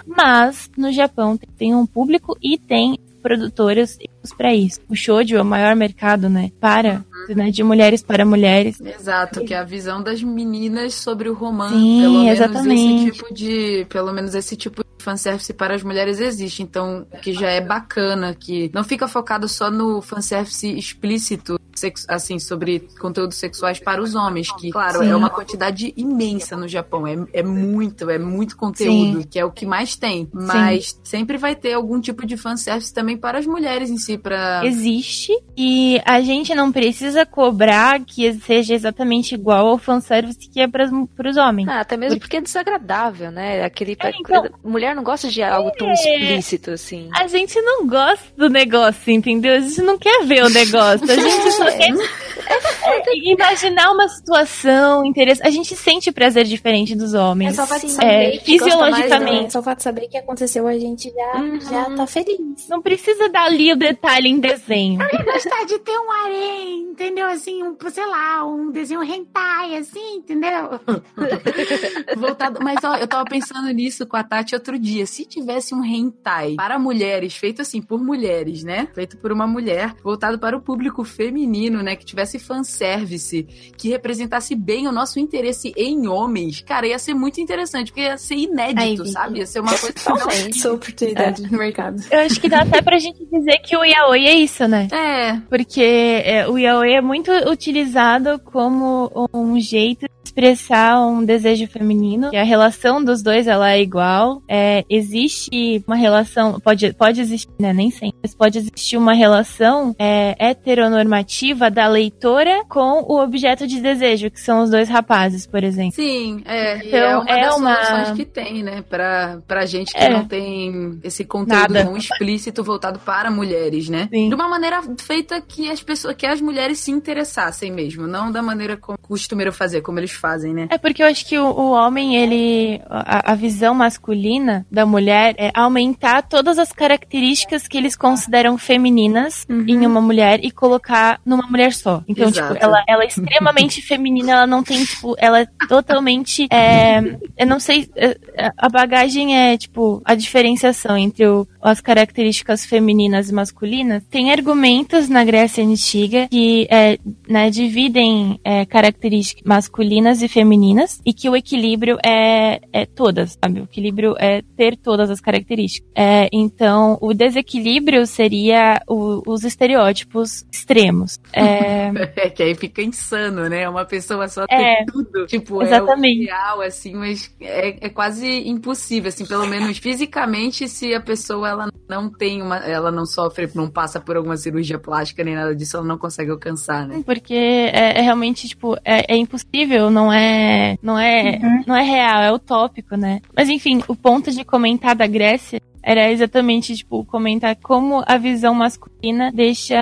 Mas, no Japão, tem um público e tem produtoras para isso. O shoujo é o maior mercado, né, para né, de mulheres para mulheres. Exato, que é a visão das meninas sobre o romance. Sim, pelo menos exatamente. esse tipo de. Pelo menos esse tipo de fanservice para as mulheres existe. Então, que já é bacana, que não fica focado só no fanservice explícito, assim, sobre conteúdos sexuais para os homens, que, claro, Sim. é uma quantidade imensa no Japão. É, é muito, é muito conteúdo, que é o que mais tem. Mas sempre vai ter algum tipo de fanservice também para as mulheres em si, para. Existe e a gente não precisa cobrar que seja exatamente igual ao fanservice que é para os homens. Ah, até mesmo porque é desagradável, né? Aquele. É, então- Mulher não gosta de algo tão explícito assim. A gente não gosta do negócio, entendeu? A gente não quer ver o negócio. A gente só quer é, imaginar uma situação interessante. A gente sente prazer diferente dos É homens. só o fato de É, saber que gosta mais, fisiologicamente. né? Só o fato de saber que aconteceu, a gente já, Uhum. já tá feliz. Não precisa dar ali o detalhe em desenho. gostar de ter um harém, entendeu? Assim, um, sei lá, um desenho hentai, assim, entendeu? Voltado, mas ó, eu tava pensando nisso com a Tati outro dia. Se tivesse um hentai para mulheres, feito assim por mulheres, né? Feito por uma mulher, voltado para o público feminino, né? Que tivesse fanservice, que representasse bem o nosso interesse em homens, cara, ia ser muito interessante, porque ia ser inédito, Aí, sabe? Ia ser uma coisa que não Sou oportunidade no mercado. Eu acho que dá até pra gente dizer que o yaoi é isso, né? É, Porque é, o yaoi é muito utilizado como um jeito expressar um desejo feminino. E a relação dos dois, ela é igual. É, existe uma relação, pode, pode existir, né? Nem sempre, mas pode existir uma relação é, heteronormativa da leitora com o objeto de desejo, que são os dois rapazes, por exemplo. sim, é. Então, é uma é uma- soluções que tem, né? Pra, pra gente que É. não tem esse conteúdo Nada. tão explícito voltado para mulheres, né? Sim. De uma maneira feita que as pessoas, que as mulheres se interessassem mesmo, não da maneira como costumeiro fazer, como eles fazem, né? É porque eu acho que o, o homem, ele. A, a visão masculina da mulher é aumentar todas as características que eles consideram femininas em uma mulher e colocar numa mulher só. Então, Exato. tipo, ela, ela é extremamente feminina, ela não tem, tipo, ela é totalmente. é, eu não sei. é, A bagagem é, tipo, a diferenciação entre o- as características femininas e masculinas. Tem argumentos na Grécia Antiga que é, né, dividem é, características masculinas e femininas e que o equilíbrio é, é todas, sabe? O equilíbrio é ter todas as características. É, então, o desequilíbrio seria o- os estereótipos extremos. É, É que aí fica insano, né? Uma pessoa só É. ter tudo. Tipo, Exatamente. é ideal, assim, mas é, é quase impossível, assim, pelo menos fisicamente, se a pessoa ela não tem uma. Ela não sofre, não passa por alguma cirurgia plástica nem nada disso, ela não consegue alcançar, né? porque é, é realmente, tipo, é, é impossível não não é, não é, não é real, é utópico, né? Mas enfim, o ponto de comentar da Grécia era exatamente, tipo, comentar como a visão masculina deixa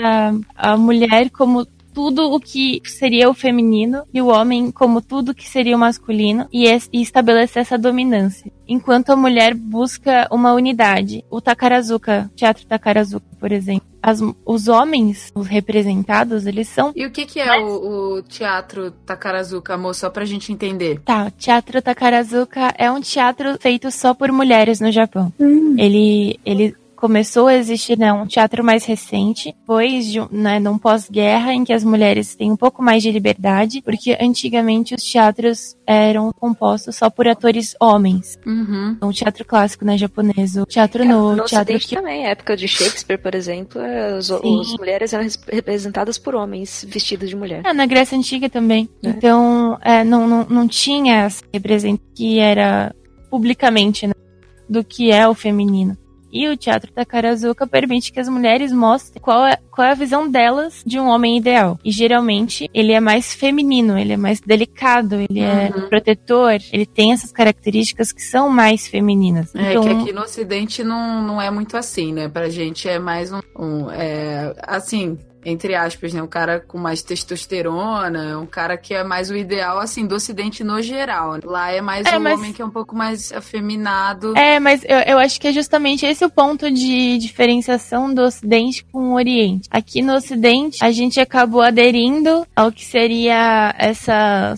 a mulher como tudo o que seria o feminino e o homem como tudo que seria o masculino e, e estabelecer essa dominância. Enquanto a mulher busca uma unidade. O Takarazuka, Teatro Takarazuka, por exemplo. As- os homens, os representados, eles são E o que, que é o, o teatro Takarazuka, amor? Só pra gente entender. Tá, o Teatro Takarazuka é um teatro feito só por mulheres no Japão. Hum. Ele, ele começou a existir, né, um teatro mais recente, depois de um- né, num pós-guerra em que as mulheres têm um pouco mais de liberdade, porque antigamente os teatros eram compostos só por atores homens. Uhum. Então, o teatro clássico, né, japonês, o teatro É, no, no teatro que também, a época de Shakespeare, por exemplo, é, os, Sim. as mulheres eram res- representadas por homens vestidos de mulher. É, na Grécia Antiga também. É. Então, é, não, não, não tinha essa representação que era publicamente né, do que é o feminino. E o teatro Takarazuka permite que as mulheres mostrem qual é, qual é a visão delas de um homem ideal. E geralmente ele é mais feminino, ele é mais delicado, ele é Uhum. protetor, ele tem essas características que são mais femininas. É então, que aqui no Ocidente não, não é muito assim, né? Pra gente é mais um. um, é, assim, entre aspas, né? Um cara com mais testosterona, um cara que é mais o ideal, assim, do Ocidente no geral. né? Lá é mais É, um mas- homem que é um pouco mais afeminado. É, mas eu, eu acho que é justamente esse o ponto de diferenciação do Ocidente com o Oriente. Aqui no Ocidente, a gente acabou aderindo ao que seria essa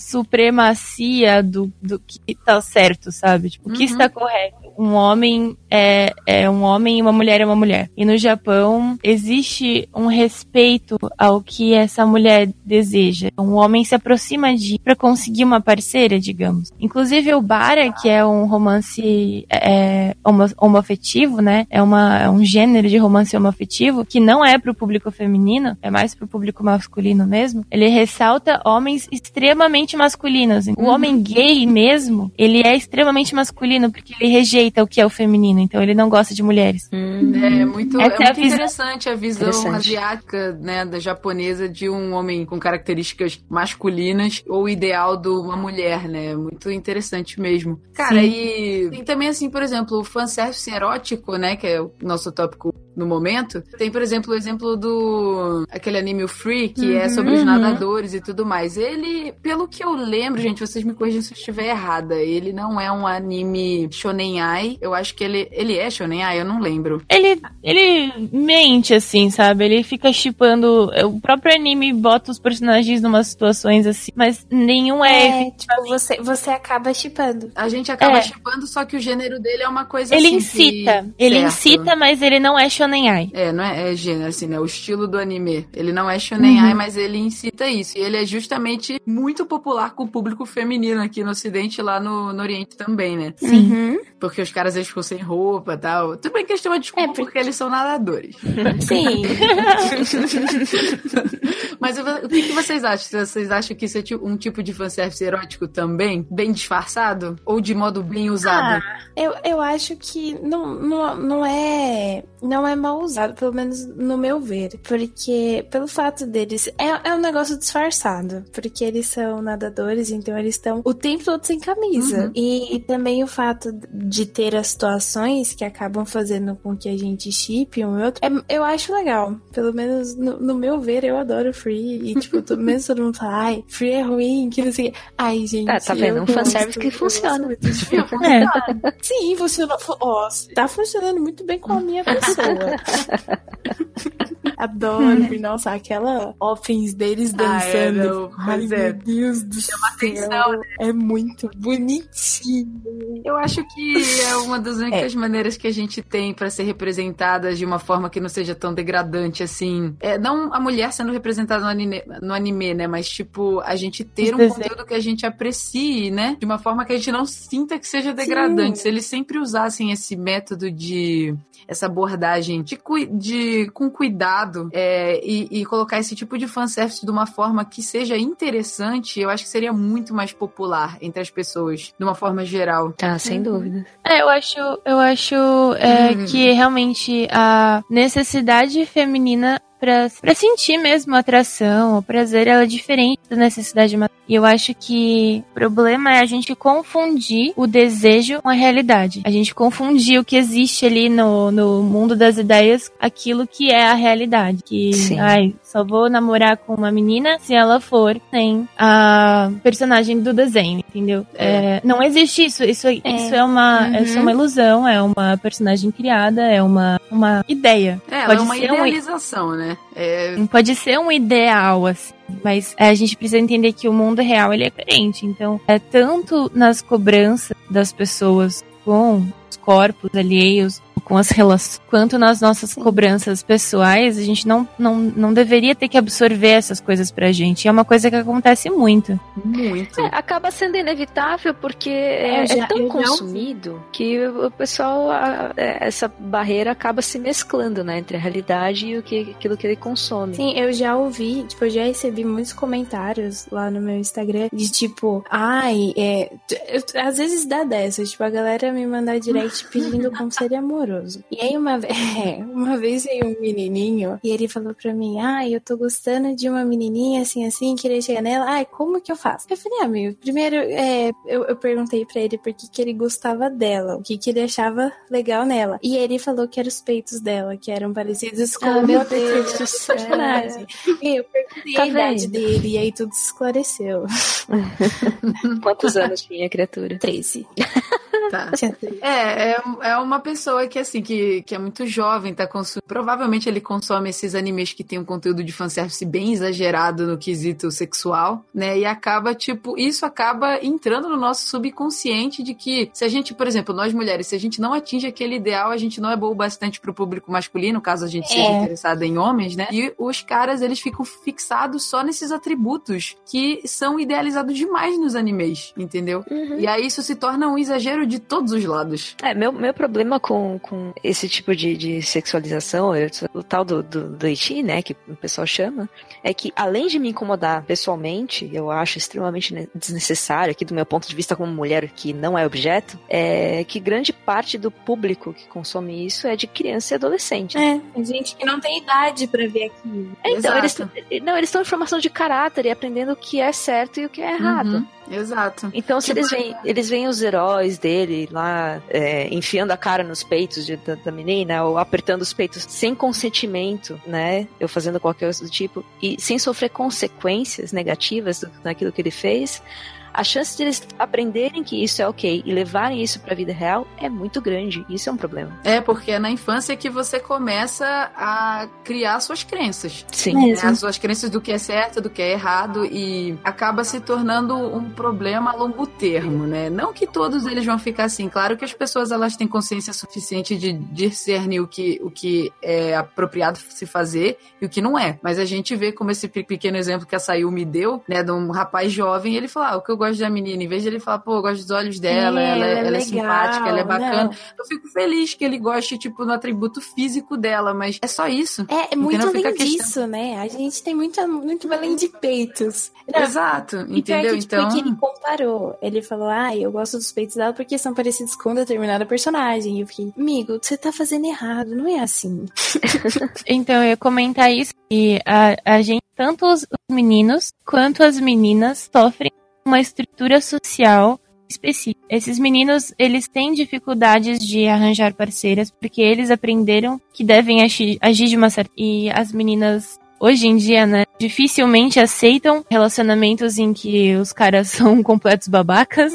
supremacia do, do que tá certo, sabe? Tipo, o que Uhum. está correto. Um homem é, é um homem e uma mulher é uma mulher. E no Japão, existe um respeito ao que essa mulher deseja. Um homem se aproxima de para conseguir uma parceira, digamos. Inclusive o Bara, que é um romance é, homo, homoafetivo, né? É, uma, é um gênero de romance homoafetivo que não é pro público feminino, é mais pro público masculino mesmo. Ele ressalta homens extremamente masculinos. O Uhum. homem gay mesmo, ele é extremamente masculino porque ele rejeita o que é o feminino, então ele não gosta de mulheres. É muito, Essa é é a muito visão- interessante a visão Interessante. asiática, né, da japonesa de um homem com características masculinas ou o ideal de uma mulher, né? Muito interessante mesmo. Cara, Sim. e tem também, assim, por exemplo, o fanservice erótico, né, que é o nosso tópico no momento. Tem, por exemplo, o exemplo do aquele anime o Free, que é sobre os Uhum. nadadores e tudo mais. Ele, pelo que eu lembro, gente, vocês me corrigem se eu estiver errada, ele não é um anime shonen ai. Eu acho que ele ele é shonen ai, eu não lembro. Ele, ele mente, assim, sabe? Ele fica chipando. O próprio anime bota os personagens numa situações assim, mas nenhum é. É, tipo, você, você acaba chipando. A gente acaba É. chipando, só que o gênero dele é uma coisa ele assim. incita. que- Ele Certo. incita, mas ele não é shonen ai. É, não é, é gênero, assim, né? O estilo do anime. Ele não é shonen Uhum. ai, mas ele incita isso. E ele é justamente muito popular com o público feminino aqui no Ocidente e lá no, no Oriente também, né? Sim. Uhum. Porque os caras eles ficam sem roupa e tal. Tudo bem que eles têm uma desculpa É, porque- porque eles são nadadores. Sim. Mas o que, vocês acham? Vocês acham que isso é um tipo de fanservice erótico também? Bem disfarçado? Ou de modo bem usado? Eu, eu acho que não, não, não é não é mal usado, pelo menos no meu ver. Porque, pelo fato deles. É, é um negócio disfarçado. Porque eles são nadadores, então eles estão o tempo todo sem camisa. Uhum. E, e também o fato de ter as situações que acabam fazendo com que a gente chipe um e outro. é- eu acho legal. Pelo menos no, no meu ver, eu adoro Free. E, tipo, to- mesmo todo mundo fala, ai, Free é ruim, que não sei. Ai, gente. Ah, tá vendo? Um fanservice que eu funciona. de. É. Sim, funcionou. fu- Ó, tá funcionando muito bem com a minha pessoa. Adoro, nossa, aquela opens deles Ah, é, dançando. não, Ai, é. meu Deus do céu. atenção, né? É muito bonitinho. Eu acho que é uma das únicas maneiras que a gente tem pra ser representada de uma forma que não seja tão degradante assim. É, não a mulher sendo representada no anime, no anime, né? Mas, tipo, a gente ter um conteúdo que a gente aprecie, né? De uma forma que a gente não sinta que seja degradante. Se eles sempre usassem esse método de. Essa abordagem de, de com cuidado é, e, e colocar esse tipo de fanservice de uma forma que seja interessante, eu acho que seria muito mais popular entre as pessoas, de uma forma geral. Ah, sem dúvida. É, eu acho, eu acho é, Hum. que realmente a necessidade feminina pra, pra sentir mesmo a atração, o prazer, ela é diferente da necessidade material. E eu acho que o problema é a gente confundir o desejo com a realidade. A gente confundir o que existe ali no, no mundo das ideias, aquilo que é a realidade. Que, Sim. ai, só vou namorar com uma menina se ela for sem a personagem do desenho, entendeu? É, não existe isso. Isso, isso é uma, Uhum. isso é uma ilusão, é uma personagem criada, é uma, uma ideia. É, Pode é uma ser um- idealização, né? É, Pode ser um ideal, assim, mas é, a gente precisa entender que o mundo real ele é diferente. Então, é tanto nas cobranças das pessoas com os corpos alheios, com as relações, quanto nas nossas cobranças pessoais, a gente não, não, não deveria ter que absorver essas coisas pra gente. E é uma coisa que acontece muito. muito. É, acaba sendo inevitável porque É, é, eu já- é tão consumido que o pessoal, a- é, essa barreira acaba se mesclando, né, entre a realidade e o que, aquilo que ele consome. Sim, eu já ouvi, tipo, eu já recebi muitos comentários lá no meu Instagram de tipo, ai, é. eu- às vezes dá dessa, tipo, a galera me mandar direct pedindo conselho amoroso. E aí uma vez, é, uma vez veio um menininho e ele falou pra mim, ai, eu tô gostando de uma menininha assim, assim, queria chegar nela, ai, como que eu faço? Eu falei, ah, amigo, primeiro é, eu, eu perguntei pra ele por que, que ele gostava dela, o que, que ele achava legal nela. E ele falou que eram os peitos dela, que eram parecidos com Ah, o meu meu Deus do céu. personagem. E eu perguntei Tá a idade dele, e aí tudo esclareceu. Quantos anos tinha a criatura? 13. Tá. 13. É, é, é uma pessoa que, assim, que, que é muito jovem, tá consumindo. Provavelmente ele consome esses animes que tem um conteúdo de fanservice bem exagerado no quesito sexual, né? E acaba, tipo, isso acaba entrando no nosso subconsciente de que se a gente, por exemplo, nós mulheres, se a gente não atinge aquele ideal, a gente não é boa o bastante pro público masculino, caso a gente seja É. interessada em homens, né? E os caras, eles ficam fixados só nesses atributos que são idealizados demais nos animes, entendeu? Uhum. E aí isso se torna um exagero de todos os lados. É, meu, meu problema com, com esse tipo de, de sexualização, o tal do, do, do iti, né, que o pessoal chama, é que além de me incomodar pessoalmente, eu acho extremamente ne- desnecessário, aqui do meu ponto de vista como mulher que não é objeto, é que grande parte do público que consome isso é de criança e adolescente. É, gente que não tem idade pra ver aquilo. É, Então, eles, Exato. não, eles estão em formação de caráter e aprendendo o que é certo e o que é errado. Uhum, exato. Então, se Tipo, eles veem, eles veem os heróis dele lá é, enfiando a cara nos peitos de- da, da menina, ou apertando os peitos sem consentimento, né? Eu fazendo qualquer coisa do tipo, e sem sofrer consequências negativas do, daquilo que ele fez, a chance de eles aprenderem que isso é ok e levarem isso pra vida real é muito grande. Isso é um problema. É, porque é na infância que você começa a criar suas crenças. Sim. né? As suas crenças do que é certo, do que é errado, e acaba se tornando um problema a longo termo, né? Não que todos eles vão ficar assim. Claro que as pessoas elas têm consciência suficiente de discernir o que, o que é apropriado se fazer e o que não é. Mas a gente vê como esse pe- pequeno exemplo que a Sayu me deu, né? De um rapaz jovem, ele fala, ah, o que eu gosto da menina, em vez de ele falar, pô, eu gosto dos olhos dela, É, ela, é- ela é ela é simpática, ela é bacana. não. Eu fico feliz que ele goste, tipo, no atributo físico dela, mas é só isso. É, é muito além questão. disso, né? A gente tem muito, muito além de peitos. Não, Exato, E entendeu? que, tipo, então, que ele comparou. Ele falou, ah, eu gosto dos peitos dela porque são parecidos com determinada personagem. E eu fiquei, amigo, você tá fazendo errado, não é assim. Então, eu ia comentar isso, que a, a gente, tanto os meninos quanto as meninas, sofrem uma estrutura social específica. Esses meninos, eles têm dificuldades de arranjar parceiras, porque eles aprenderam que devem agir, de uma certa... E as meninas, hoje em dia, né, dificilmente aceitam relacionamentos em que os caras são completos babacas.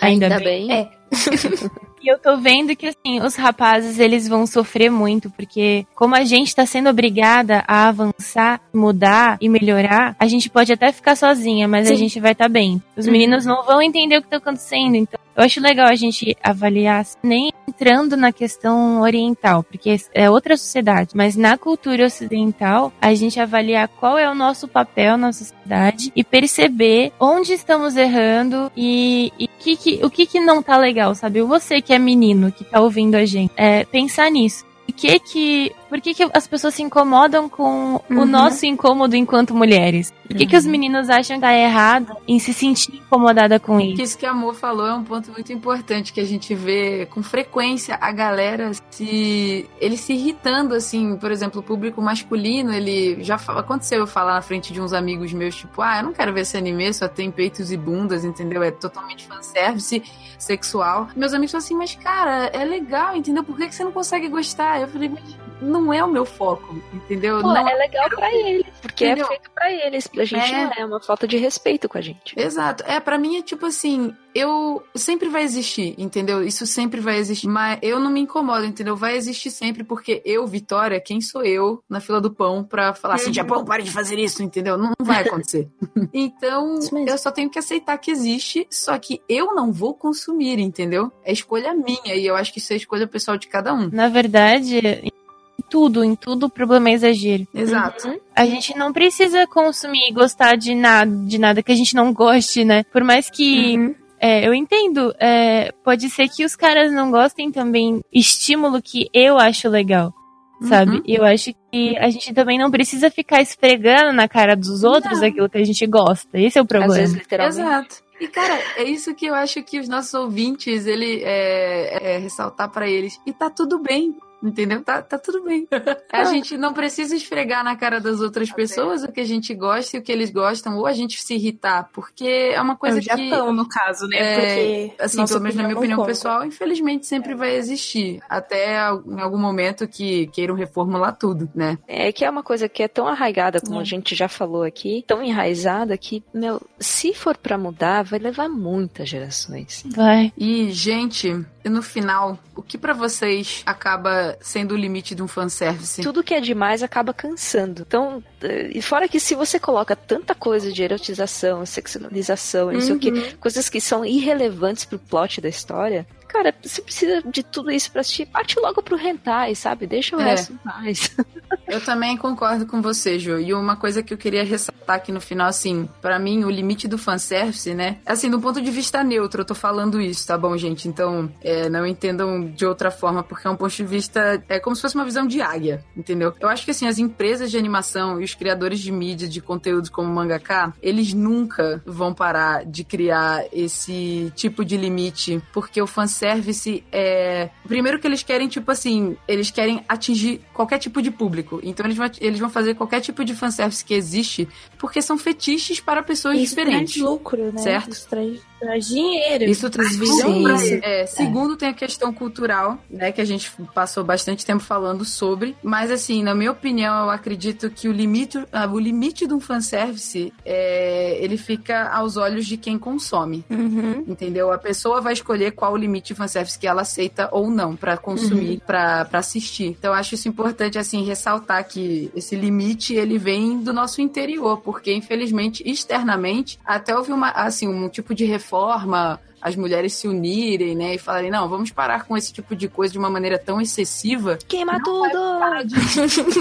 Ainda bem. É. E eu tô vendo que, assim, os rapazes, eles vão sofrer muito, porque como a gente tá sendo obrigada a avançar, mudar e melhorar, a gente pode até ficar sozinha, mas a Sim. gente vai estar tá bem. Os Uhum. meninos não vão entender o que tá acontecendo, então eu acho legal a gente avaliar, nem entrando na questão oriental, porque é outra sociedade, mas na cultura ocidental, a gente avaliar qual é o nosso papel na sociedade e perceber onde estamos errando e, e que que- o que, que não tá legal, sabe? Você que é menino, que tá ouvindo a gente, é, pensar nisso. O que que por que, que as pessoas se incomodam com o Uhum. nosso incômodo enquanto mulheres? Por que, que os meninos acham que tá errado em se sentir incomodada com isso? Isso que a Amor falou é um ponto muito importante que a gente vê com frequência a galera se ele se irritando assim, por exemplo, o público masculino, ele já aconteceu eu falar na frente de uns amigos meus, tipo, ah, eu não quero ver esse anime, só tem peitos e bundas, entendeu? É totalmente fanservice sexual. Meus amigos falam assim, mas cara, é legal, entendeu? Por que, que você não consegue gostar? Eu falei, mas não é o meu foco, entendeu? Pô, não é legal pra eles, porque Entendeu? é feito pra eles. Pra gente É. não é, é uma falta de respeito com a gente. Exato. É, pra mim é tipo assim, eu sempre vai existir, entendeu? Isso sempre vai existir, mas eu não me incomodo, entendeu? Vai existir sempre porque eu, Vitória, quem sou eu na fila do pão pra falar assim, Japão, pare de fazer isso, entendeu? Não, não vai acontecer. então, eu só tenho que aceitar que existe, só que eu não vou consumir, entendeu? É escolha minha e eu acho que isso é escolha pessoal de cada um. Na verdade, tudo, em tudo o problema é exagero. Exato. A gente não precisa consumir e gostar de nada, de nada que a gente não goste, né? Por mais que Uhum. é, eu entendo, é, pode ser que os caras não gostem também estímulo que eu acho legal. Sabe? Uhum. Eu acho que a gente também não precisa ficar esfregando na cara dos outros Não. aquilo que a gente gosta. Esse é o Às problema. vezes, literalmente. Exato. E, cara, é isso que eu acho que os nossos ouvintes, ele é, é ressaltar pra eles. E tá tudo bem, entendeu? Tá, tá tudo bem. A gente não precisa esfregar na cara das outras pessoas o que a gente gosta e o que eles gostam, ou a gente se irritar, porque é uma É coisa o que. Japão, no caso, né? É, Porque, Assim, pelo menos na minha opinião conta. pessoal, infelizmente sempre vai existir. Até em algum momento que queiram reformular tudo, né? É que é uma coisa que é tão arraigada, como É. a gente já falou aqui, tão enraizada que, meu, se for pra mudar, vai levar muitas gerações. Vai. E, gente, e no final, o que pra vocês acaba sendo o limite de um fanservice? Tudo que é demais acaba cansando. Então, eh, e fora que se você coloca tanta coisa de erotização, sexualização, não sei o que, coisas que são irrelevantes pro plot da história, cara, você precisa de tudo isso pra assistir. Parte logo pro hentai, sabe? Deixa o É. resto mais. Eu também concordo com você, Jo. E uma coisa que eu queria ressaltar aqui no final, assim, pra mim, o limite do fanservice, né? Assim, do ponto de vista neutro, eu tô falando isso, tá bom, gente? Então, é, não entendam de outra forma, porque é um ponto de vista. É como se fosse uma visão de águia, entendeu? Eu acho que, assim, as empresas de animação e os criadores de mídia, de conteúdos como o Mangaka, eles nunca vão parar de criar esse tipo de limite, porque o fanservice é. Primeiro que eles querem, tipo assim, eles querem atingir qualquer tipo de público. Então eles vão, eles vão fazer qualquer tipo de fanservice que existe, porque são fetiches para pessoas Isso diferentes. traz lucro, né? Certo. Isso traz, traz dinheiro. Isso traz lucro. isso. É, segundo, tem a questão cultural, né? Que a gente passou bastante tempo falando sobre. Mas, assim, na minha opinião, eu acredito que o limite, ah, o limite de um fanservice é, ele fica aos olhos de quem consome. Uhum. Entendeu? A pessoa vai escolher qual o limite de fanservice que ela aceita ou não pra consumir, pra para assistir. Então, eu acho isso importante, assim, ressaltar que esse limite, ele vem do nosso interior, porque, infelizmente, externamente, até houve uma, assim, um tipo de reforma as mulheres se unirem, né, e falarem, não, vamos parar com esse tipo de coisa de uma maneira tão excessiva, Queima tudo!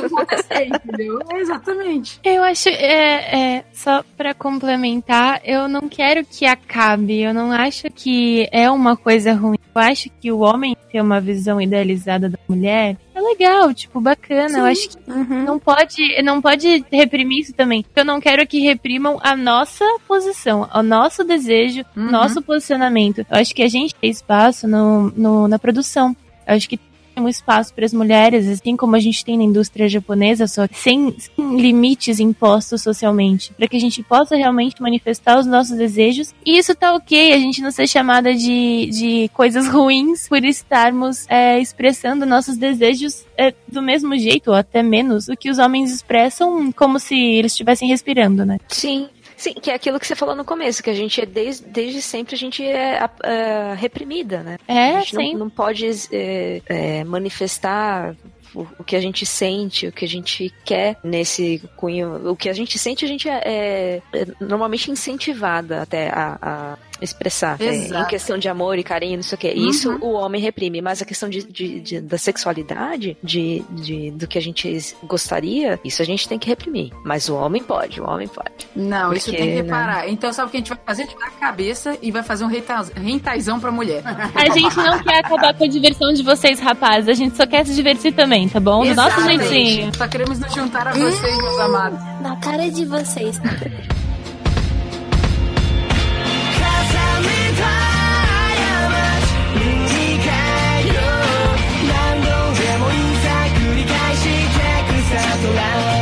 acontecer, entendeu? É, exatamente. Eu acho, é, é, só pra complementar, eu não quero que acabe, eu não acho que é uma coisa ruim. Eu acho que o homem ter uma visão idealizada da mulher é legal, tipo, bacana. Eu acho que Uhum. não pode, não pode reprimir isso também. Eu não quero que reprimam a nossa posição, o nosso desejo, Uhum. nosso posicionamento. Eu acho que a gente tem espaço no, no- na produção. Eu acho que um espaço para as mulheres, assim como a gente tem na indústria japonesa, só sem, sem limites impostos socialmente, para que a gente possa realmente manifestar os nossos desejos. E isso tá ok, a gente não ser chamada de, de coisas ruins por estarmos é, expressando nossos desejos é, do mesmo jeito, ou até menos, o que os homens expressam como se eles estivessem respirando, né? Sim. Sim, que é aquilo que você falou no começo, que a gente é desde, desde sempre a gente é, a- reprimida, né? É, a gente sim. não, não pode é, é, manifestar o, o que a gente sente, o que a gente quer nesse cunho. O que a gente sente, a gente é, é- é normalmente incentivada até a, a, expressar. É, em questão de amor e carinho, não sei o quê. Uhum. Isso o homem reprime, mas a questão de, de- de- da sexualidade, de, de- do que a gente gostaria, isso a gente tem que reprimir. Mas o homem pode, o homem pode. Não, isso Porque, tem que né? reparar. Então, sabe o que a gente vai fazer? A gente vai a cabeça e vai fazer um renta- rentaizão pra mulher. A gente não quer acabar com a diversão de vocês, rapazes. A gente só quer se divertir também, tá bom? Do nosso jeitinho. Só queremos nos juntar a vocês, meus amados. Na cara de vocês. loud